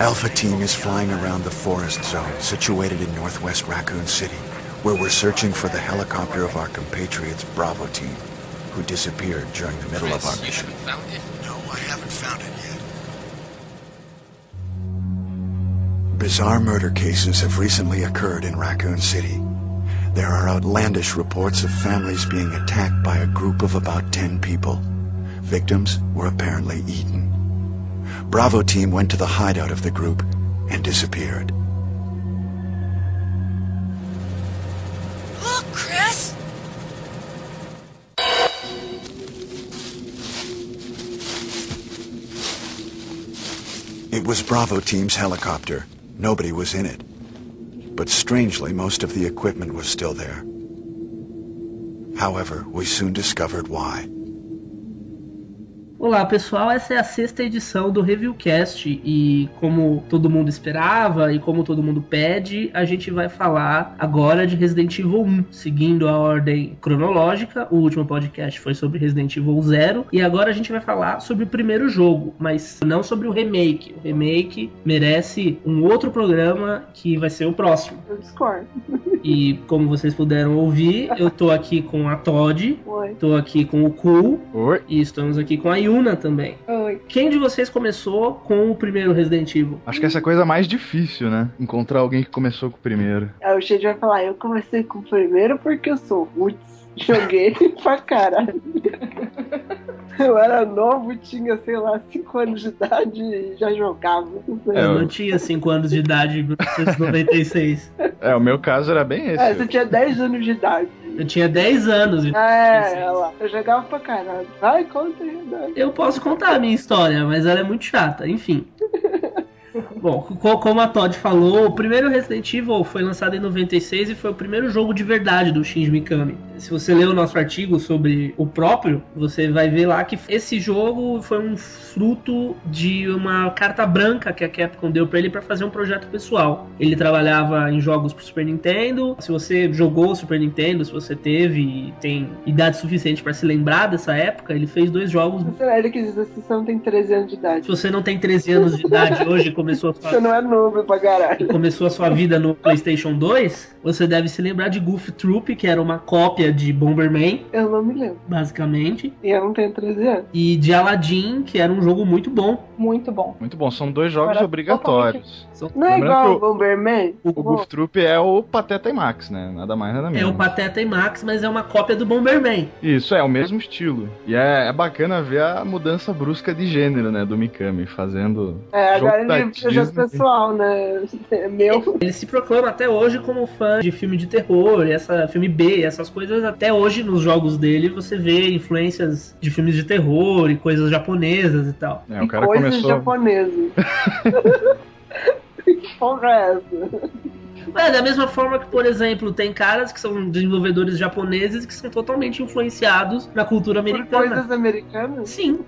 Alpha Team is flying around the forest zone situated in northwest Raccoon City, where we're searching for the helicopter of our compatriots Bravo Team, who disappeared during the middle of our You mission. haven't found it? No, I haven't found it yet. Bizarre murder cases have recently occurred in Raccoon City. There are outlandish reports of families being attacked by a group of about 10 people. Victims were apparently eaten. Bravo team went to the hideout of the group and disappeared. Look, Chris! It was Bravo team's helicopter. Nobody was in it. But strangely, most of the equipment was still there. However, we soon discovered why. Olá pessoal, essa é a sexta edição do Reviewcast e como todo mundo esperava e como todo mundo pede, a gente vai falar agora de Resident Evil 1, seguindo a ordem cronológica. O último podcast foi sobre Resident Evil 0 e agora a gente vai falar sobre o primeiro jogo, mas não sobre o remake. O remake merece um outro programa que vai ser o próximo. Eu discordo. E como vocês puderam ouvir, eu tô aqui com a Todd, Oi. tô aqui com o Cool Oi. e estamos aqui com a Yuna também. Oi. Quem de vocês começou com o primeiro Resident Evil? Acho que essa é a coisa mais difícil, né? Encontrar alguém que começou com o primeiro. Aí o Shade vai falar, eu comecei com o primeiro porque eu sou roots. Joguei pra caralho. Eu era novo, tinha, sei lá, 5 anos de idade e já jogava. É, Eu eu- não tinha 5 anos de idade em 1996. É, o meu caso era bem esse. É, você tinha 10 anos de idade. Eu tinha 10 anos. É, olha lá. Eu jogava pra caralho. Vai, conta aí? Eu posso contar a minha história, mas ela é muito chata. Enfim. Bom, co- como a Todd falou, o primeiro Resident Evil foi lançado em 96 e foi o primeiro jogo de verdade do Shinji Mikami. Se você ler o nosso artigo sobre o próprio, você vai ver lá que esse jogo foi um fruto de uma carta branca que a Capcom deu pra ele pra fazer um projeto pessoal. Ele trabalhava em jogos pro Super Nintendo. Se você jogou o Super Nintendo, se você teve e tem idade suficiente pra se lembrar dessa época, ele fez dois jogos Sei lá, ele quis dizer se você não tem 13 anos de idade. se você não tem 13 anos de idade hoje e começou a Você sua, não é novo pra caralho. começou a sua vida no PlayStation 2, você deve se lembrar de Goof Troop, que era uma cópia de Bomberman, Eu não me lembro. basicamente, E eu não tenho 13 anos. e de Aladdin, que era um jogo muito bom. Muito bom. Muito bom, são dois jogos Agora, obrigatórios. Não é Lembrando igual o Bomberman? O Goof Troop é o Pateta e Max, né? Nada mais, nada É menos. o Pateta e Max, mas é uma cópia do Bomberman. Isso, é o mesmo estilo. E é, é bacana ver a mudança brusca de gênero, né? Do Mikami, fazendo. É, agora ele é Disney. pessoal, né? É meu. Ele se proclama até hoje como fã de filme de terror, essa filme B, essas coisas. Até hoje nos jogos dele você vê influências de filmes de terror e coisas japonesas e tal. É, o E cara coisas começou. japonesas. que porra é essa? É, da mesma forma que, por exemplo, tem caras que são desenvolvedores japoneses que são totalmente influenciados na cultura Por americana. coisas americanas? Sim.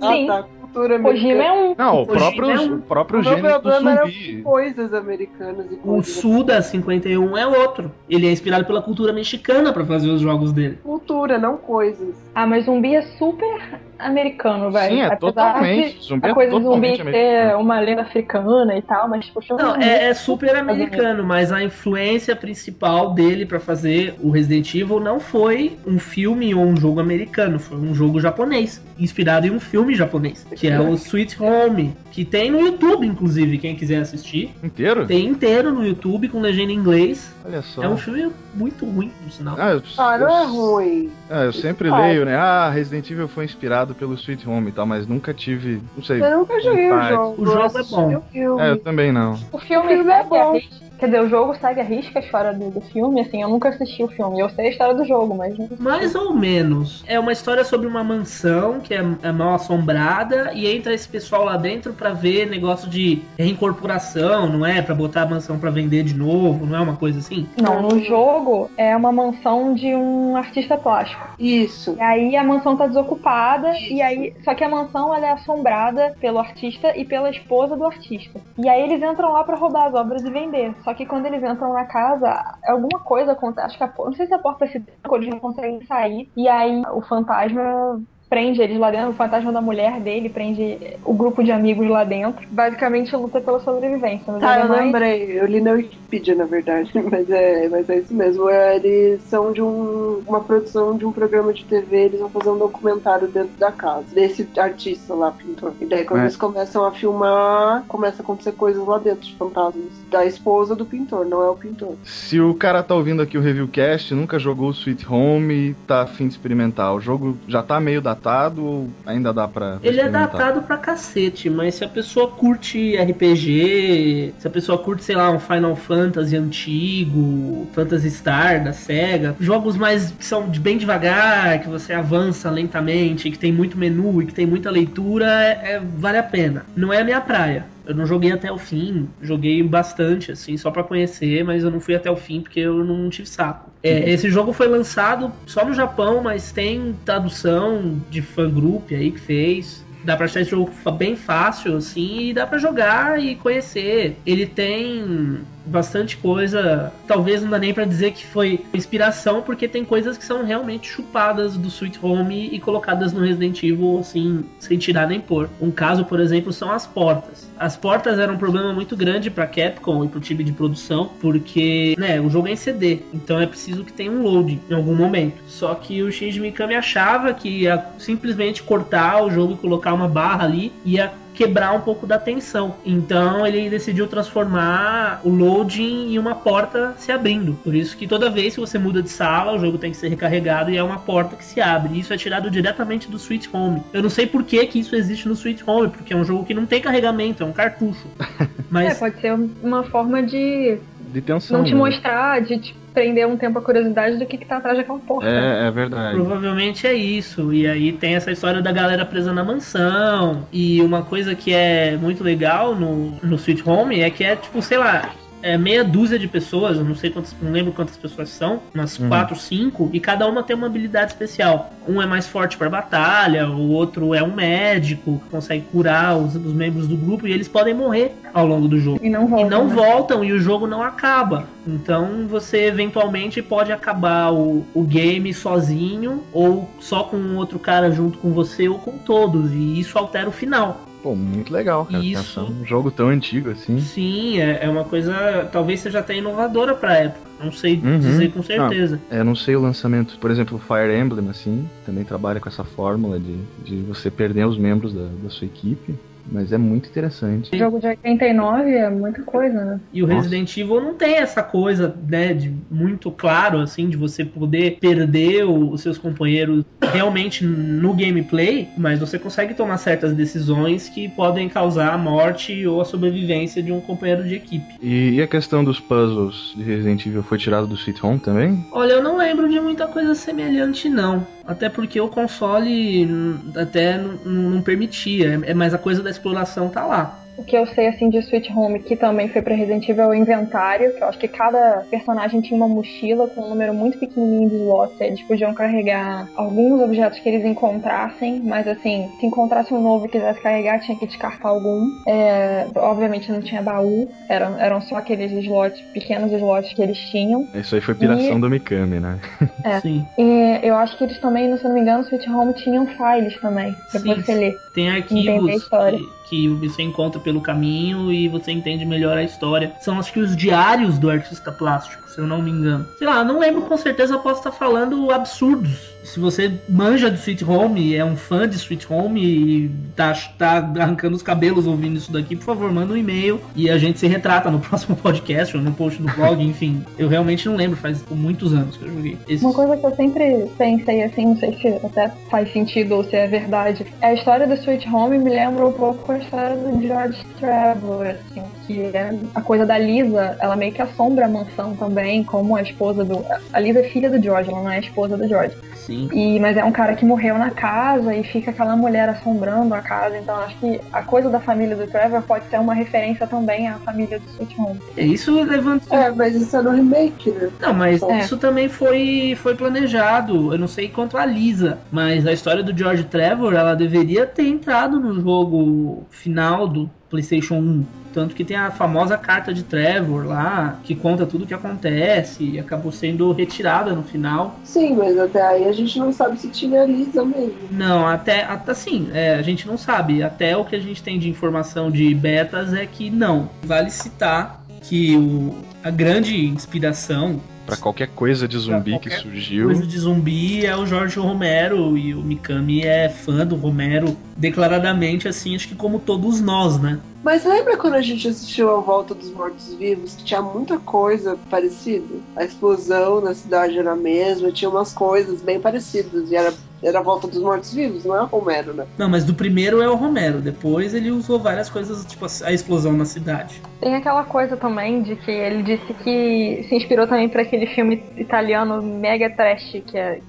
Ah, Sim. tá. Cultura Kojima americana. é um. Não, o próprio, é um- o próprio O gênero do zumbi. coisas americanas e O. Suda 51 é outro. Ele é inspirado pela cultura mexicana pra fazer os jogos dele. Cultura, não coisas. Ah, mas zumbi é super americano, velho. Sim, é Apesar totalmente. de Zumbi a é coisa do zumbi ter americano. uma lenda africana e tal, mas poxa, Não, é, é super americano, mas a influência principal dele pra fazer o Resident Evil não foi um filme ou um jogo americano, foi um jogo japonês, inspirado em um filme japonês, que é o Sweet Home, que tem no YouTube, inclusive, quem quiser assistir. Inteiro? Tem inteiro no YouTube com legenda em inglês. Olha só. É um filme muito ruim, por sinal. Ah, eu, Ah, não é eu- ruim. Ah, eu sempre Ah. leio, né? Ah, Resident Evil foi inspirado pelo Sweet Home e tal, mas nunca tive. Não sei. Eu nunca joguei o jogo. O jogo eu é bom. o filme. É, eu também não. O filme, O filme é a bom. risca. Quer dizer, o jogo segue a risca a história do, do filme, assim, eu nunca assisti o filme. Eu sei a história do jogo, mas Mais ou menos. É uma história sobre uma mansão que é, é mal assombrada e entra esse pessoal lá dentro pra ver negócio de reincorporação, não é? Pra botar a mansão pra vender de novo, não é uma coisa assim? Não, no jogo é uma mansão de um artista plástico. Isso. E aí a mansão tá desocupada e aí só que a mansão ela é assombrada pelo artista e pela esposa do artista. E aí eles entram lá pra roubar as obras e vender. Só que quando eles entram na casa, alguma coisa acontece, acho que a, não sei se a porta se tranca, eles não conseguem sair e aí o fantasma prende eles lá dentro, o fantasma da mulher dele prende o grupo de amigos lá dentro. Basicamente luta pela sobrevivência. Mas Tá, ele é eu mais- lembrei. Eu li na Wikipedia, na verdade. Mas é, mas é isso mesmo. É, Eles são de um, uma produção de um programa de TV. Eles vão fazer um documentário dentro da casa. Desse artista lá, pintor. E daí, quando É. eles começam a filmar, começa a acontecer coisas lá dentro, de fantasmas. Da esposa do pintor, não é o pintor. Se o cara tá ouvindo aqui o Reviewcast, nunca jogou o Sweet Home e tá afim de experimentar, o jogo já tá meio datado ou ainda dá pra Ele é datado pra cacete, mas se a pessoa curte RPG, se a pessoa curte, sei lá, um Final Fantasy antigo, Phantasy Star da SEGA, jogos mais que são bem devagar, que você avança lentamente, que tem muito menu e que tem muita leitura, é, é- vale a pena. Não é a minha praia. Eu não joguei até o fim, joguei bastante, assim, só pra conhecer, mas eu não fui até o fim porque eu não tive saco. É, esse jogo foi lançado só no Japão, mas tem tradução de fã group aí que fez. Dá pra achar esse jogo bem fácil, assim, e dá pra jogar e conhecer. Ele tem bastante coisa. Talvez não dá nem pra dizer que foi inspiração, porque tem coisas que são realmente chupadas do Sweet Home e colocadas no Resident Evil, assim, sem tirar nem pôr. Um caso, por exemplo, são as portas. As portas eram um problema muito grande pra Capcom e pro time de produção, porque, né, o jogo é em CD, então é preciso que tenha um load em algum momento. Só que o Shinji Mikami achava que ia simplesmente cortar o jogo e colocar uma barra ali, ia quebrar um pouco da tensão. Então ele decidiu transformar o loading em uma porta se abrindo. Por isso que toda vez que você muda de sala, o jogo tem que ser recarregado e é uma porta que se abre. Isso é tirado diretamente do Sweet Home. Eu não sei por que, que isso existe no Sweet Home, porque é um jogo que não tem carregamento, é um cartucho. É, Mas pode ser uma forma de De tensão. não te né? mostrar, de te prender um tempo a curiosidade do que, que tá atrás daquela porta. É, é verdade. Provavelmente é isso. E aí tem essa história da galera presa na mansão. E uma coisa que é muito legal no, no Sweet Home é que é tipo, sei lá. É meia dúzia de pessoas, eu não sei quantas, não lembro quantas pessoas são, umas Uhum. quatro, cinco, e cada uma tem uma habilidade especial. Um é mais forte para batalha, o outro é um médico que consegue curar os, os membros do grupo e eles podem morrer ao longo do jogo E não e volta. não né? voltam e o jogo não acaba. Então você eventualmente pode acabar o, o game sozinho ou só com um outro cara junto com você ou com todos e isso altera o final. Pô, muito legal, cara. Isso. Pensar um jogo tão antigo assim. Sim, é, é uma coisa talvez seja até inovadora pra época. Não sei Uhum. dizer com certeza. É, eu não sei o lançamento, por exemplo, o Fire Emblem, assim, também trabalha com essa fórmula de, de você perder os membros da, da sua equipe, mas é muito interessante. O jogo de 89 é muita coisa, né? E o Nossa. Resident Evil não tem essa coisa, né, de muito claro, assim, de você poder perder o- os seus companheiros realmente no gameplay, mas você consegue tomar certas decisões que podem causar a morte ou a sobrevivência de um companheiro de equipe. E, e a questão dos puzzles de Resident Evil foi tirado do Sweet Home também? Olha, eu não lembro de muita coisa semelhante, não. Até porque o console até não, permitia, é, mas a coisa da exploração tá lá. O que eu sei, assim, de Sweet Home, que também foi pra Resident Evil, é o inventário, que eu acho que cada personagem tinha uma mochila com um número muito pequenininho de slots. Eles podiam carregar alguns objetos que eles encontrassem, mas, assim, se encontrasse um novo e quisesse carregar, tinha que descartar algum. É, obviamente não tinha baú, eram, eram só aqueles slots, pequenos slots que eles tinham. Isso aí foi piração E- do Mikami, né? É. Sim. E eu acho que eles também, se não me engano, no Sweet Home tinham files também, pra Sim. você ler. Tem Entender a arquivos história. que, que você encontra pelo caminho e você entende melhor a história. São acho que os diários do artista plástico, se eu não me engano. Sei lá, não lembro com certeza, posso estar falando absurdos. Se você manja de Sweet Home, é um fã de Sweet Home e tá, tá arrancando os cabelos ouvindo isso daqui, por favor, manda um e-mail e a gente se retrata no próximo podcast ou no post do blog, enfim. Eu realmente não lembro, faz muitos anos que eu joguei. Esse- Uma coisa que eu sempre pensei assim, não sei se até faz sentido ou se é verdade, é a história do Sweet Home me lembra um pouco a história do George Trevor, assim, que é a coisa da Lisa, ela meio que assombra a mansão também, como a esposa do. A Lisa é filha do George, ela não é a esposa do George. Sim. E, mas é um cara que morreu na casa e fica aquela mulher assombrando a casa. Então acho que a coisa da família do Trevor pode ser uma referência também à família do Sweet Home. Isso levanta É, mas isso é no remake, né? Não, mas É. isso também foi, foi planejado. Eu não sei quanto a Lisa, mas a história do George Trevor, ela deveria ter entrado no jogo final do PlayStation 1. Tanto que tem a famosa carta de Trevor lá, que conta tudo o que acontece e acabou sendo retirada no final. Sim, mas até aí a gente não sabe se tinha Lisa mesmo. Não, até, até assim, é, a gente não sabe. Até o que a gente tem de informação de betas é que não. Vale citar que o, a grande inspiração Pra qualquer coisa de zumbi que surgiu. coisa de zumbi é o Jorge Romero e o Mikami é fã do Romero declaradamente assim, acho que como todos nós, né? Mas lembra quando a gente assistiu A Volta dos Mortos-Vivos, que tinha muita coisa parecida? A explosão na cidade era a mesma, tinha umas coisas bem parecidas, e era, era a Volta dos Mortos-Vivos, não é Romero, né? Não, mas do primeiro é o Romero, depois ele usou várias coisas, tipo a explosão na cidade. Tem aquela coisa também de que ele disse que se inspirou também para aquele filme italiano mega trash, que é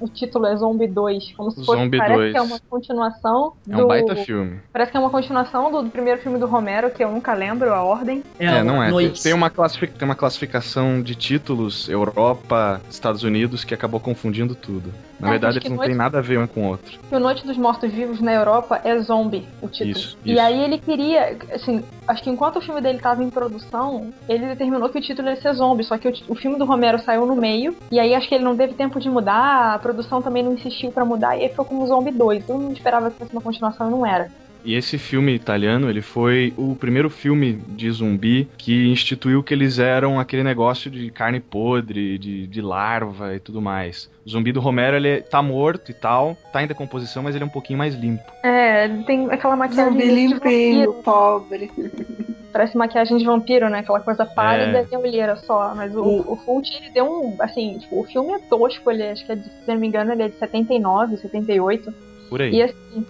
o título é Zombie 2, como se fosse Zombie parece 2. que é uma continuação É do um baita filme. Parece que é uma continuação do, do primeiro filme do Romero, que eu nunca lembro a ordem. É, não é. Noite. tem uma classific- tem uma classificação de títulos Europa, Estados Unidos que acabou confundindo tudo. Na É, verdade, eles não Noite- têm nada a ver um com o outro. Que o Noite dos Mortos Vivos na Europa é Zombie, o título. Isso, E isso. aí ele queria, assim, acho que enquanto o filme dele estava em produção, ele determinou que o título ia ser Zombie, só que o, o filme do Romero saiu no meio, e aí acho que ele não teve tempo de mudar, a produção também não insistiu pra mudar, e aí ficou como Zombie 2. Eu não esperava que fosse uma continuação e não era. E esse filme italiano, ele foi o primeiro filme de zumbi que instituiu que eles eram aquele negócio de carne podre, de, de larva e tudo mais. O zumbi do Romero, ele tá morto e tal, tá em decomposição, mas ele é um pouquinho mais limpo. É, ele tem aquela maquiagem Zumbi de limpinho, vampiro, pobre. parece maquiagem de vampiro, né? Aquela coisa pálida É. e a olheira só. Mas o, O- o Fult, ele deu um, assim, tipo, o filme é tosco, ele acho que é de, se não me engano, ele é de 79, 78. Por aí. E assim,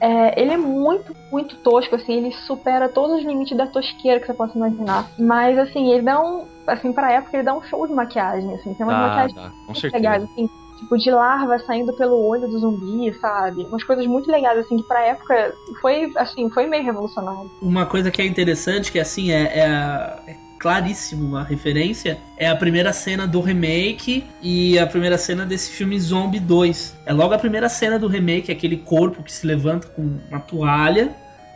é, ele é muito, muito tosco, assim, ele supera todos os limites da tosqueira que você possa imaginar. Mas assim, ele dá um. Assim, pra época, ele dá um show de maquiagem, assim, tem umas Dá, maquiagens com muito certeza. legais, assim, tipo, de larva saindo pelo olho do zumbi, sabe? Umas coisas muito legais, assim, que pra época foi, assim, foi meio revolucionário. Uma coisa que é interessante, que assim, é, a- é claríssimo uma referência, é a primeira cena do remake e a primeira cena desse filme Zombie 2. É logo a primeira cena do remake, aquele corpo que se levanta com uma toalha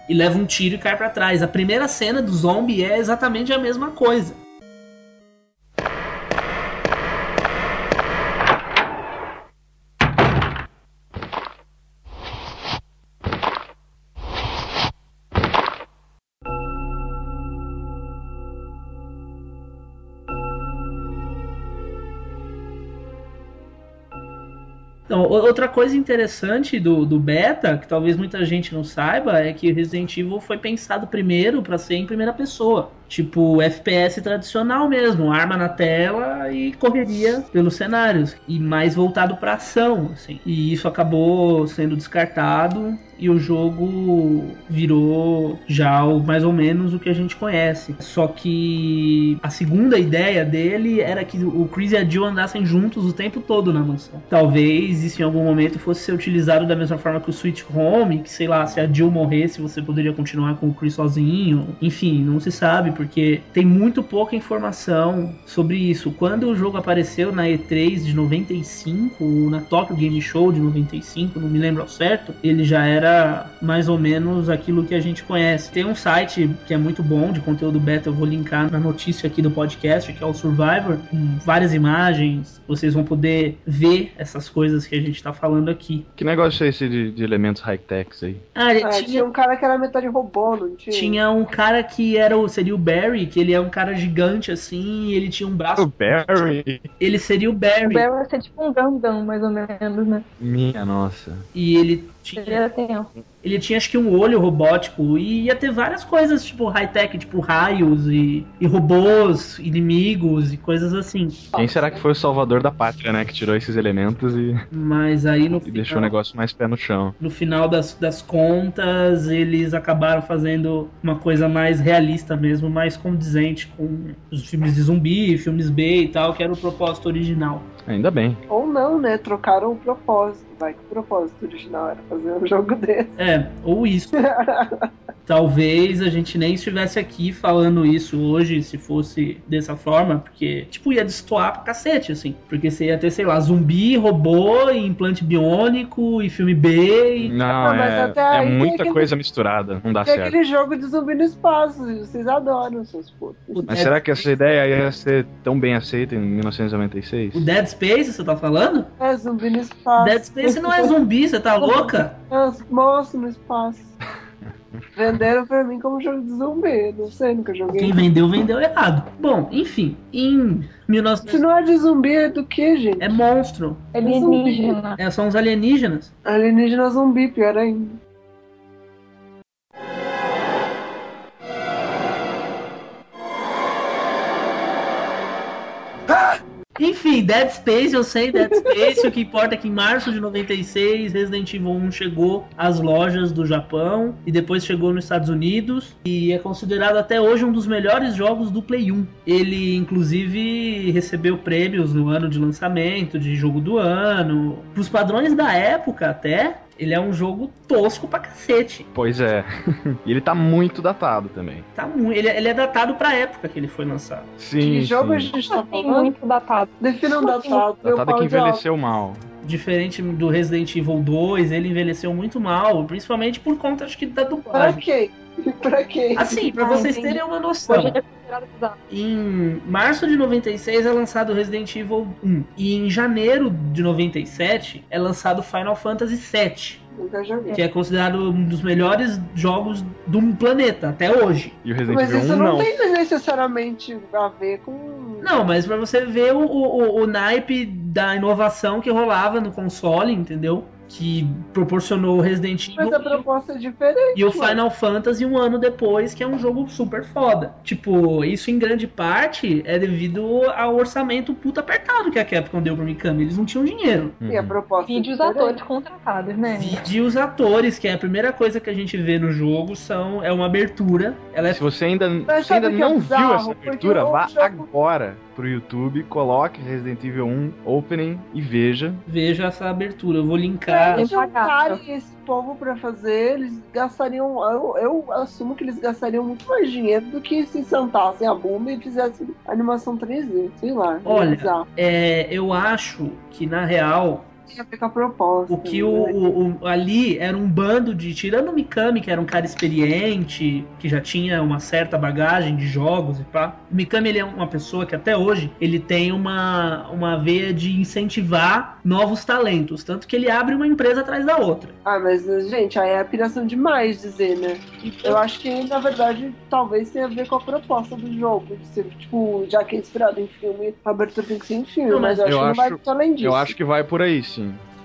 e leva um tiro e cai pra trás. A primeira cena do Zombie é exatamente a mesma coisa. No, outra coisa interessante do, do beta, que talvez muita gente não saiba, é que Resident Evil foi pensado primeiro para ser em primeira pessoa. Tipo, FPS tradicional mesmo, arma na tela e correria pelos cenários. E mais voltado pra ação, assim. E isso acabou sendo descartado e o jogo virou já o, mais ou menos o que a gente conhece. Só que a segunda ideia dele era que o Chris e a Jill andassem juntos o tempo todo na mansão. Talvez isso em algum momento fosse ser utilizado da mesma forma que o Switch Home, que sei lá, se a Jill morresse, você poderia continuar com o Chris sozinho. Enfim, não se sabe, porque tem muito pouca informação sobre isso. Quando o jogo apareceu na E3 de 95, ou na Tokyo Game Show de 95, não me lembro ao certo, ele já era mais ou menos aquilo que a gente conhece. Tem um site que é muito bom de conteúdo beta, eu vou linkar na notícia aqui do podcast, que é o Survivor, com várias imagens, vocês vão poder ver essas coisas que a gente tá falando aqui. Que negócio é esse de, de elementos high-techs aí? Ah, ele Ah, tinha, tinha um cara que era metade robô, não tinha? tinha um cara que era o, seria o Barry, que ele é um cara gigante assim, e ele tinha um O braço. Barry! Ele seria o O Barry. Barry vai ser tipo um Gundam, mais ou menos, né? Minha nossa. E ele tinha. Seria tenso. Ele tinha acho que um olho robótico e ia ter várias coisas, tipo high-tech, tipo raios e, e robôs, inimigos e coisas assim. Quem será que foi o salvador da pátria, né? Que tirou esses elementos e, Mas aí no e deixou o final, negócio mais pé no chão. no final das, das contas, eles acabaram fazendo uma coisa mais realista mesmo, mais condizente com os filmes de zumbi, filmes B e tal, que era o propósito original. Ainda bem. Ou não, né? Trocaram o propósito. Vai que o propósito original era fazer um jogo desse. É, ou isso. talvez a gente nem estivesse aqui falando isso hoje se fosse dessa forma, porque, tipo, ia destoar pra cacete, assim. Porque você ia ter, sei lá, zumbi, robô, e implante biônico, e filme B, e... Não, Ah, mas é, até é muita aquele- coisa misturada, não dá Tem certo. aquele jogo de zumbi no espaço, vocês adoram, seus putos. Mas Dead será que essa Space- ideia ia ser tão bem aceita em 1996? O Dead Space, você tá falando? É zumbi no espaço. Dead Space não é zumbi, você tá louca? É os monstros no espaço. Venderam pra mim como jogo de zumbi. Não sei, nunca joguei. Quem vendeu, vendeu errado. Bom, enfim, em Se 19... não é de zumbi, é do que, gente? É monstro. Alienígena. É, são os alienígenas. Alienígena zumbi, pior ainda. Enfim, Dead Space, eu sei Dead Space. o que importa é que em março de 96, Resident Evil 1 chegou às lojas do Japão e depois chegou nos Estados Unidos e é considerado até hoje um dos melhores jogos do Play 1. Ele, inclusive, recebeu prêmios no ano de lançamento, de jogo do ano. Pros padrões da época, até, ele é um jogo tosco pra cacete. Pois é. e ele tá muito datado também. Tá muito, ele, ele é datado pra época que ele foi lançado. Sim, Que jogo a sim. gente tá falando? muito datado. Defina um datado. eu Datado é que envelheceu mal. Diferente do Resident Evil 2, ele envelheceu muito mal, principalmente por conta, acho que, da Pra dublagem. quê? pra quê? Assim, pra Ah, vocês entendi. terem uma noção, em março de 96 é lançado Resident Evil 1, e em janeiro de 97 é lançado Final Fantasy VII, que é considerado um dos melhores jogos do planeta até hoje. E o Resident Mas Evil isso 1 não, não. tem necessariamente a ver com. Não, mas pra você ver o, o, o naipe da inovação que rolava no console, entendeu? Que proporcionou o Resident Evil. Mas a e o- proposta é diferente. E o. Final Fantasy um ano depois, que é um jogo super foda. Tipo, isso em grande parte é devido ao orçamento puta apertado que a Capcom deu pro Mikami. Eles não tinham dinheiro. E a Uhum. proposta é Vídeos diferente. atores contratados, né? E os atores, que é a primeira coisa que a gente vê no jogo, são é uma abertura. Ela é Se você ainda, se ainda é não bizarro? viu essa abertura, vá jogo- agora pro YouTube, coloque Resident Evil 1 Opening e veja. veja essa abertura. Eu vou Se linkar. eles Tem pagar. juntarem esse povo pra fazer, eles gastariam. Eu, eu assumo que eles gastariam muito mais dinheiro do que se sentassem a bunda e fizessem animação 3D. Sei lá. Olha. É, eu acho que na real Tem a ver com a proposta. O que o, né? o- o- ali era um bando de. Tirando o Mikami, que era um cara experiente, que já tinha uma certa bagagem de jogos e pá. O Mikami ele é uma pessoa que até hoje ele tem uma, uma veia de incentivar novos talentos. Tanto que ele abre uma empresa atrás da outra. Ah, mas, gente, aí é piração demais dizer, né? Eu acho que, na verdade, talvez tenha a ver com a proposta do jogo. De ser, tipo, já que é inspirado em filme, a abertura tem que ser em filme. Não, mas mas eu acho que não vai além disso. Eu acho que vai por aí, sim.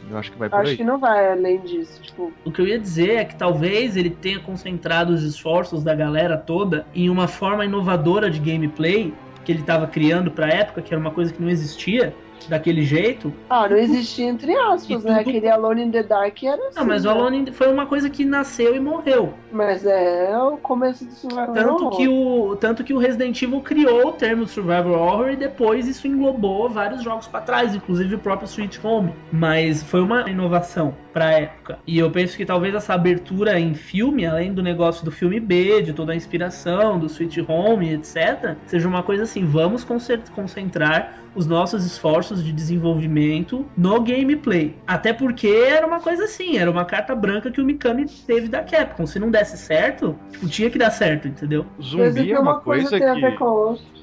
Eu acho que vai por Acho aí. que não vai além disso. Tipo, O que eu ia dizer é que talvez ele tenha concentrado os esforços da galera toda em uma forma inovadora de gameplay que ele estava criando pra época, que era uma coisa que não existia daquele jeito. ah, não existia entre aspas, né? tudo- Aquele Alone in the Dark era assim. Não, mas o né? Alone foi uma coisa que nasceu e morreu. Mas é o começo do Survival Tanto Horror. que, o, tanto que o Resident Evil criou o termo Survival Horror e depois isso englobou vários jogos pra trás, inclusive o próprio Sweet Home. Mas foi uma inovação pra época. E eu penso que talvez essa abertura em filme, além do negócio do filme B, de toda a inspiração, do Sweet Home, etc., seja uma coisa assim: vamos concentrar os nossos esforços de desenvolvimento no gameplay. Até porque era uma coisa assim, era uma carta branca que o Mikami teve da Capcom. Se não desse certo, tipo, tinha que dar certo, entendeu? Mas Zumbi é uma coisa tem a ver que.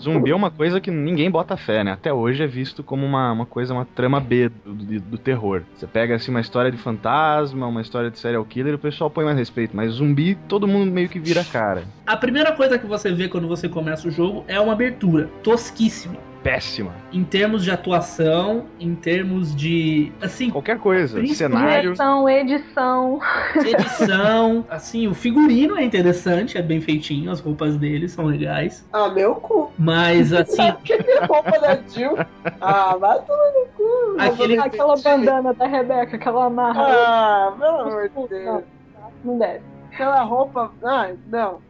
Zumbi é uma coisa que ninguém bota fé, né? Até hoje é visto como uma, uma coisa, uma trama B do, do, do terror. Você pega assim uma história de fantasma, uma história de serial killer, o pessoal põe mais respeito. Mas zumbi, todo mundo meio que vira cara. A primeira coisa que você vê quando você começa o jogo é uma abertura tosquíssima. Péssima. Em termos de atuação, em termos de. Assim, Qualquer coisa. Cenário. Direção, edição. edição. assim, o figurino é interessante, é bem feitinho, as roupas dele são legais. Ah, meu cu. Mas, assim, Aquele roupa da Jill. Ah, vai tomar no cu. Aquele- Aquela bandana da Rebeca que ela amarra. Ah, pelo amor de Deus. Não deve. Aquela roupa. Ah, não.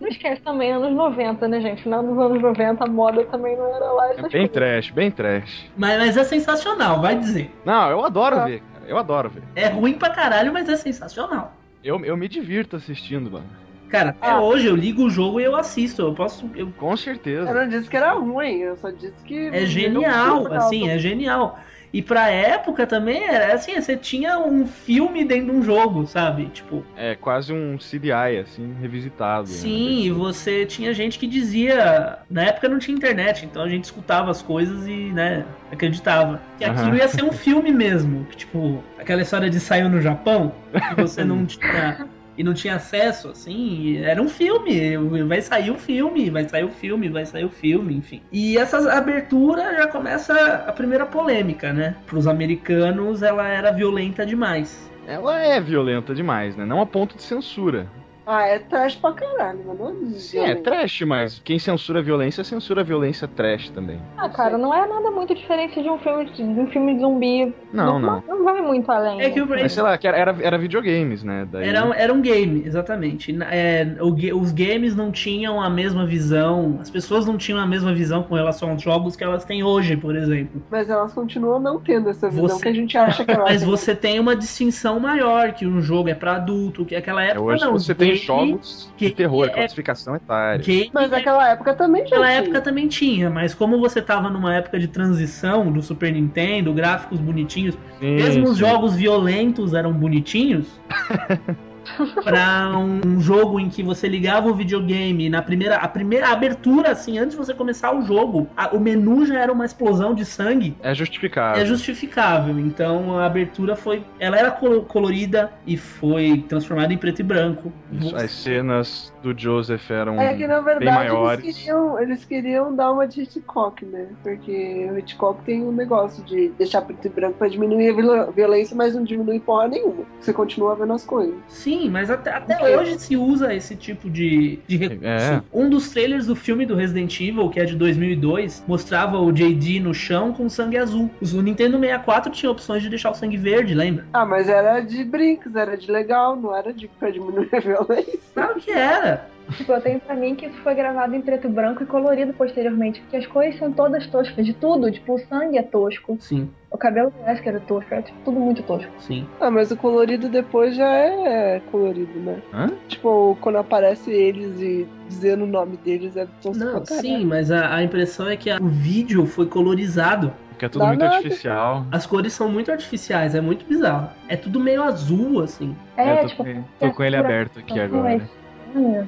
Não esquece também, anos 90, né, gente? Final dos anos 90, a moda também não era lá essas É bem coisas. trash, bem trash. mas, mas é sensacional, vai dizer. Não, eu adoro Ah. ver, cara. Eu adoro ver. É ruim pra caralho, mas é sensacional. Eu, eu me divirto assistindo, mano. Cara, até Ah. hoje eu ligo o jogo e eu assisto. Eu posso. Eu, Com certeza. Eu não disse que era ruim, eu só disse que. é genial, assim, é genial. E pra época também era assim, você tinha um filme dentro de um jogo, sabe? Tipo, É quase um CDI, assim, revisitado. né? sim, e você tinha gente que dizia. Na época não tinha internet, então a gente escutava as coisas e, né, acreditava. Que aquilo ia ser um filme mesmo. Que, tipo, aquela história de saiu no Japão, que você não tinha. E não tinha acesso, assim, era um filme. Vai sair o filme, vai sair o filme, vai sair o filme, enfim. E essa abertura já começa a primeira polêmica, né? Para os americanos, ela era violenta demais. Ela é violenta demais, né? Não a ponto de censura. Ah, é trash pra caralho, mas não é Sim, é trash, mas quem censura a violência, censura a violência trash também. Ah, cara, não é nada muito diferente de um filme de, de um filme de zumbi. Não, não. Não vai muito além. É que o Mas sei lá, que era, era, videogames, né? Daí... Era, um- era um game, exatamente. É, o os games não tinham a mesma visão, as pessoas não tinham a mesma visão com relação aos jogos que elas têm hoje, por exemplo. Mas elas continuam não tendo essa visão Você- que a gente acha que elas Mas têm. você tem uma distinção maior, que um jogo é pra adulto, que aquela É, época hoje não. você tem game- jogos de game terror, é- classificação etária. Game Mas naquela época também já Naquela tinha. época também tinha, mas como você tava numa época de transição do Super Nintendo, gráficos bonitinhos, Sim, mesmo os sim. jogos violentos eram bonitinhos. pra um jogo em que você ligava o videogame na primeira a primeira abertura assim antes de você começar o jogo a- o menu já era uma explosão de sangue É justificável. é justificável então a abertura foi ela era colo- colorida e foi transformada em preto e branco Isso, As cenas do Joseph eram É que na bem verdade maiores. eles queriam, eles queriam dar uma de Hitchcock, né? Porque o Hitchcock tem um negócio de deixar preto e branco pra diminuir a viol- violência, mas não diminui porra nenhuma. Você continua vendo as coisas. Sim, mas até, até hoje se usa esse tipo de, de recurso. É. Um dos trailers do filme do Resident Evil, que é de 2002, mostrava o JD no chão com sangue azul. O Nintendo 64 tinha opções de deixar o sangue verde, lembra? Ah, mas era de brincos, era de legal, não era de pra diminuir a violência. Claro que era. Tipo, eu tenho pra mim que isso foi gravado em preto e branco e colorido posteriormente. Porque as cores são todas toscas, de tudo. Tipo, o sangue é tosco. Sim, O cabelo do Wesker é tosco. É tipo, tudo muito tosco. sim. Ah, mas o colorido depois já é colorido, né? Hã? Tipo, quando aparece eles e dizendo o nome deles é tosco Não, sim, mas a, a impressão é que a- o vídeo foi colorizado. Porque é tudo Dá muito nada. artificial. As cores são muito artificiais, é muito bizarro. É tudo meio azul, assim. É, eu tô, tipo, com, tô com ele aberto aqui agora. estranho,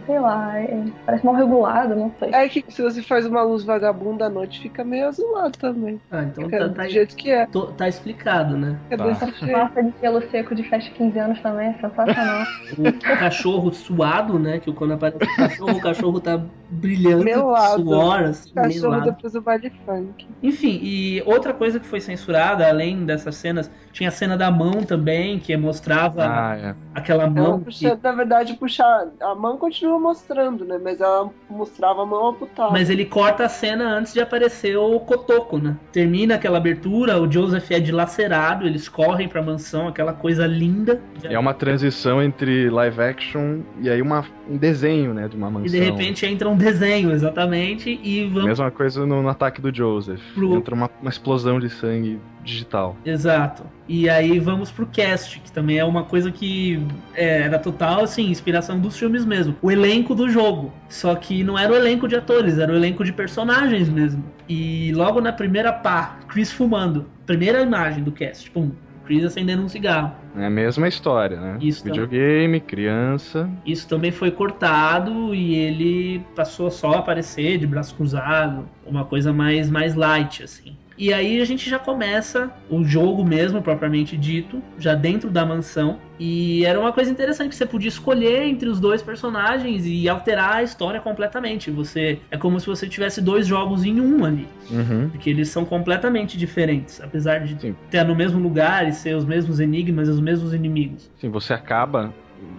sei lá. é- parece mal regulado, não sei. É que se você faz uma luz vagabunda à noite, fica meio azulado também. Ah, então Fica tá, do tá, jeito que é. tô- tá explicado, né? É Tá. massa de pelo seco de festa de 15 anos também é sensacional. O cachorro suado, né? Que quando aparece o cachorro, o cachorro tá brilhando Melado. suor, assim, Cachorro depois do baile funk. Enfim, e outra coisa que foi censurada, além dessas cenas, tinha a cena da mão também, que mostrava Ah, é. aquela Ela mão. puxa, que- na verdade, puxar. A mão continua mostrando, né? Mas ela mostrava a mão amputada. Mas ele corta a cena antes de aparecer o Cotoco, né? Termina aquela abertura, o Joseph é dilacerado, eles correm pra mansão, aquela coisa linda. É uma transição entre live action e aí uma, um desenho, né, de uma mansão. E de repente entra um desenho, exatamente, e vamos. Mesma coisa no, no ataque do Joseph. Pro- Entra uma, uma explosão de sangue digital. Exato. E aí vamos pro cast, que também é uma coisa que é, era total, assim, inspiração dos filmes mesmo. O elenco do jogo. Só que não era o elenco de atores, era o elenco de personagens mesmo. E logo na primeira pá, Chris fumando. Primeira imagem do cast, pum. Chris acendendo um cigarro. É a mesma história, né? Isso Videogame, criança. Isso também foi cortado e ele passou só a aparecer de braço cruzado, uma coisa mais, mais light, assim. E aí a gente já começa o jogo mesmo, propriamente dito, já dentro da mansão. E era uma coisa interessante, você podia escolher entre os dois personagens e alterar a história completamente. Você É como se você tivesse dois jogos em um ali. Uhum. Porque eles são completamente diferentes. Apesar de ter no mesmo lugar e ser os mesmos enigmas e os mesmos inimigos. Sim, você acaba,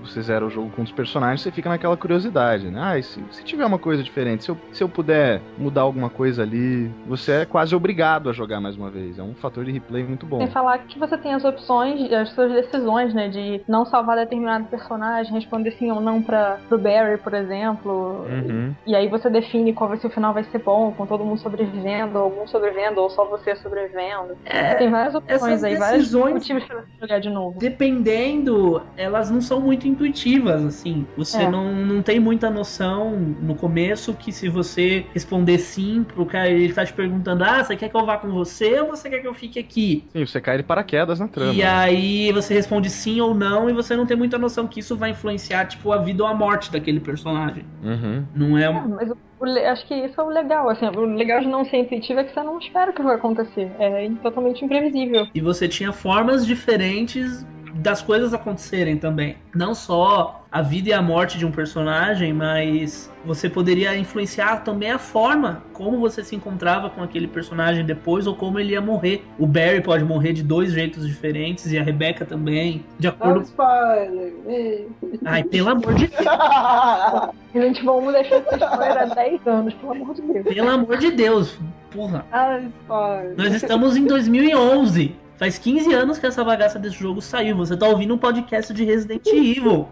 você zera o jogo com os personagens, você fica naquela curiosidade, né? Ah, e se, se tiver uma coisa diferente, se eu, se eu puder mudar alguma coisa ali, você é quase obrigado a jogar mais uma vez. É um fator de replay muito bom. Sem falar que você tem as opções, as suas decisões, né? De não salvar determinado personagem, responder sim ou não pra, pro Barry, por exemplo. Uhum. E aí você define qual vai ser o final vai ser bom, com todo mundo sobrevivendo, ou algum sobrevivendo, ou só você sobrevivendo. É, Tem várias opções essas aí, vários motivos pra você jogar de novo. dependendo, elas não são muito intuitivas, assim. Você É. não, não tem muita noção no começo que se você responder sim pro cara, ele tá te perguntando: ah, você quer que eu vá com você ou você quer que eu fique aqui? Sim, você cai de paraquedas na trama. E né? aí você responde sim ou não e você não tem muita noção que isso vai influenciar, tipo, a vida ou a morte daquele personagem. Uhum. Não é. É, mas acho que isso é o legal, assim, o legal de não ser intuitivo é que você não espera o que vai acontecer. É totalmente imprevisível. E você tinha formas diferentes das coisas acontecerem também. Não só a vida e a morte de um personagem, mas você poderia influenciar também a forma como você se encontrava com aquele personagem depois ou como ele ia morrer. O Barry pode morrer de dois jeitos diferentes e a Rebecca também, de acordo. Ai, pelo amor de Deus. Evil 1 deixou essa história há 10 anos, pelo amor de Deus. Pelo amor de Deus. Porra. Spoiler. Nós estamos em 2011. Faz 15 anos que essa bagaça desse jogo saiu. Você tá ouvindo um podcast de Resident Evil.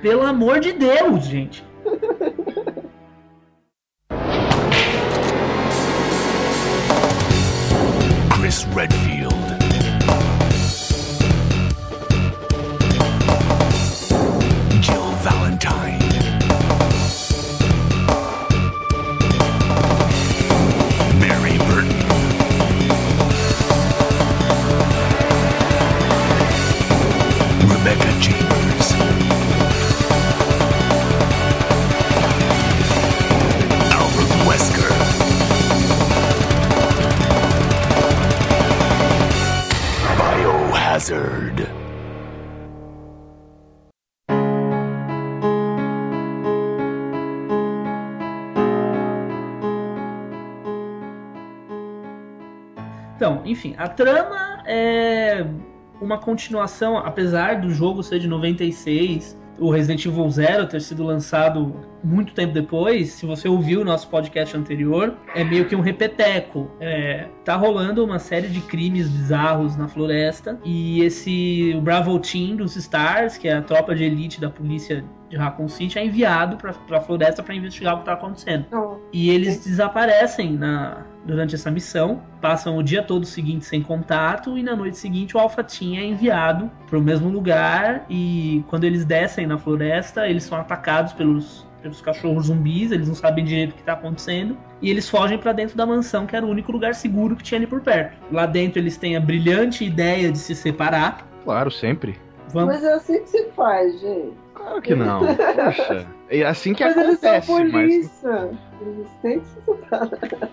Pelo amor de Deus, gente. Chris Redfield. Biohazard. Então, enfim, a trama é uma continuação, apesar do jogo ser de 96, o Resident Evil Zero ter sido lançado muito tempo depois, se você ouviu o nosso podcast anterior, é meio que um repeteco. É, tá rolando uma série de crimes bizarros na floresta e esse o Bravo Team dos Stars, que é a tropa de elite da polícia de Raccoon City, é enviado pra, pra floresta para investigar o que tá acontecendo. E eles desaparecem na, durante essa missão, passam o dia todo seguinte sem contato e na noite seguinte o Alpha Team é enviado para o mesmo lugar e quando eles descem na floresta, eles são atacados pelos pelos cachorros zumbis, eles não sabem direito o que está acontecendo e eles fogem para dentro da mansão, que era o único lugar seguro que tinha ali por perto. Lá dentro eles têm a brilhante ideia de se separar. Claro, sempre. Vamos Mas é assim que se faz, gente. Claro que não. Poxa. É assim que mas eles são acontece, mas. polícia. Eles que se separar.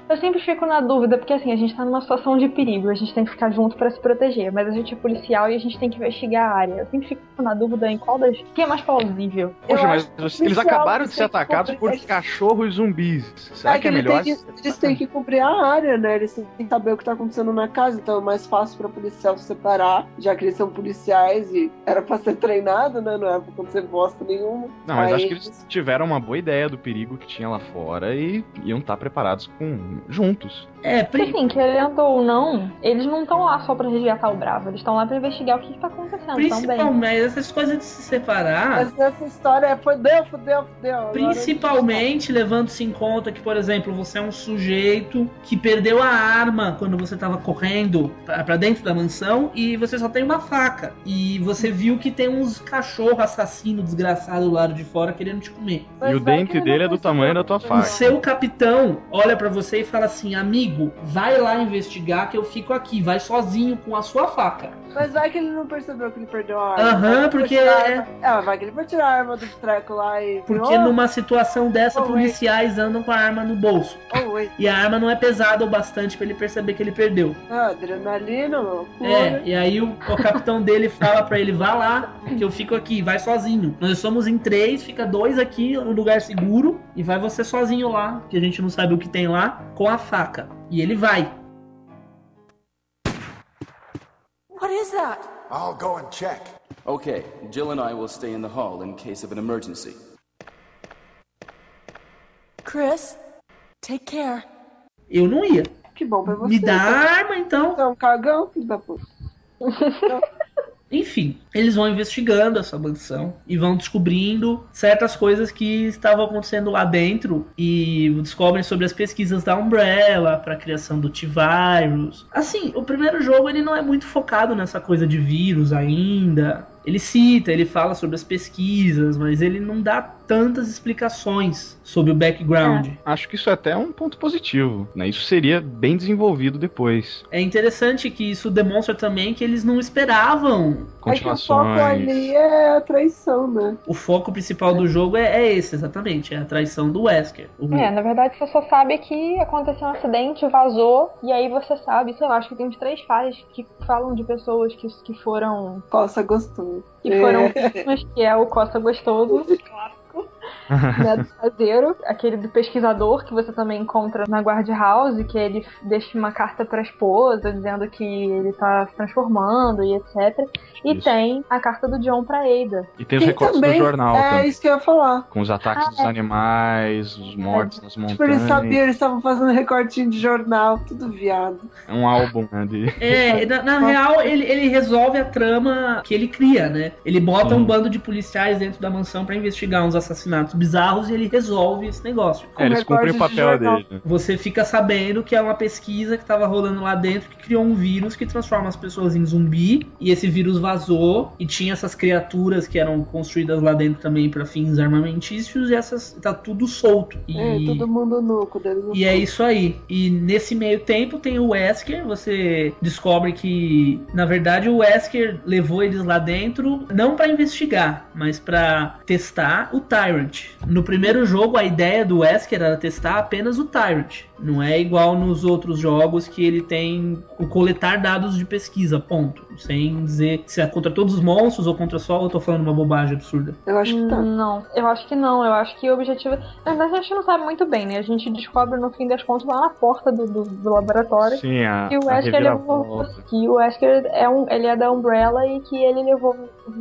Eu sempre fico na dúvida, porque assim, a gente tá numa situação de perigo, a gente tem que ficar junto pra se proteger, mas a gente é policial e a gente tem que investigar a área. Eu sempre fico na dúvida em qual das. Quem é mais plausível? Poxa, Eu mas acho eles policial, acabaram de ser que atacados por cobrir- cachorros zumbis. Será É que é melhor? tem que- eles têm que cobrir a área, né? Eles têm que saber o que tá acontecendo na casa, então é mais fácil pra policial se separar, já que eles são policiais e era pra ser treinado, né? Não era pra acontecer bosta nenhuma. Não, mas Aí acho que eles tiveram uma boa ideia do perigo que tinha lá fora e iam estar preparados com juntos. É, Porque pri- assim, querendo ou não, eles não estão lá só pra resgatar o Bravo, eles estão lá pra investigar o que, que tá acontecendo também. principalmente essas coisas de se separar. Mas essa história é fodeu, fodeu, fodeu. Principalmente levando-se em conta que, por exemplo, você é um sujeito que perdeu a arma quando você estava correndo pra pra dentro da mansão e você só tem uma faca. E você viu que tem uns cachorro assassino desgraçado do lado de fora querendo te comer. Mas e o vai dente dele é do tamanho da tua percebeu. O faca. seu capitão olha pra você e fala assim: amigo, vai lá investigar que eu fico aqui. Vai sozinho com a sua faca. Mas vai que ele não percebeu que ele perdeu a arma. Aham, Vai ele porque é- arma- É, vai que ele foi tirar a arma do treco lá e. Porque oh, numa situação dessa, Oh, policiais andam com a arma no bolso. Oh. E a arma não é pesada o bastante pra ele perceber que ele perdeu. Ah, adrenalina, loucura. É, e aí o, o capitão dele fala pra ele, vá lá, que eu fico aqui, vai sozinho. Nós somos em três, fica dois aqui no lugar seguro, e vai você sozinho lá, que a gente não sabe o que tem lá, com a faca. E ele vai. What is that? I'll go and check. Okay, Jill and I will stay in the hall in case of an emergency. Chris, take care. Eu não ia. Que bom pra você. Me dá arma, então. Você é um cagão, filho da puta. Enfim, eles vão investigando essa mansão e vão descobrindo certas coisas que estavam acontecendo lá dentro e descobrem sobre as pesquisas da Umbrella para a criação do T-Virus. Assim, o primeiro jogo ele não é muito focado nessa coisa de vírus ainda. Ele cita, ele fala sobre as pesquisas, mas ele não dá tantas explicações sobre o background. Acho que isso é até um ponto positivo, né? Isso seria bem desenvolvido depois. É interessante que isso demonstra também que eles não esperavam. É que o foco Continuações. ali é a traição, né? O foco principal do jogo é, é esse, exatamente, é a traição do Wesker. O- É, na verdade você só sabe que aconteceu um acidente, vazou, e aí você sabe, sei lá, acho que tem uns três falhas que falam de pessoas que, que foram. Coça gostoso. que foram vítimas, que é o Costa Gostoso, کو né, do caseiro, aquele do pesquisador que você também encontra na Guard House, que ele deixa uma carta pra esposa dizendo que ele tá se transformando e etc. E Isso. tem a carta do John pra Ada. E tem os recortes também do jornal É também. isso que eu ia falar. Com os ataques dos animais, os mortos nas montanhas. Tipo, eles sabiam, eles estavam fazendo recortinho de jornal, tudo viado. É um álbum, né? De... É, na, na real, ele, ele resolve a trama que ele cria, né? Ele bota um bando de policiais dentro da mansão pra investigar uns assassinatos bizarros e ele resolve esse negócio. É, eles cumprem o de papel jornal. dele. né? Você fica sabendo que é uma pesquisa que tava rolando lá dentro que criou um vírus que transforma as pessoas em zumbi. E esse vírus vazou e tinha essas criaturas que eram construídas lá dentro também pra fins armamentícios e essas tá tudo solto. E... É, todo mundo nu, quando eles não E é isso aí. E nesse meio tempo tem o Wesker. Você descobre que, na verdade, o Wesker levou eles lá dentro não pra investigar, mas pra testar o Tyrant. No primeiro jogo, a ideia do Wesker era testar apenas o Tyrant. Não é igual nos outros jogos que ele tem o coletar dados de pesquisa, ponto. Sem dizer se é contra todos os monstros ou contra só, eu tô falando uma bobagem absurda. Eu acho que tá. Não, eu acho que não. Eu acho que o objetivo. Na verdade, a gente não sabe muito bem, né? A gente descobre no fim das contas lá na porta do, do, do laboratório Sim, a, que o Wesker levou. Que o Wesker é um. Ele é da Umbrella e que ele levou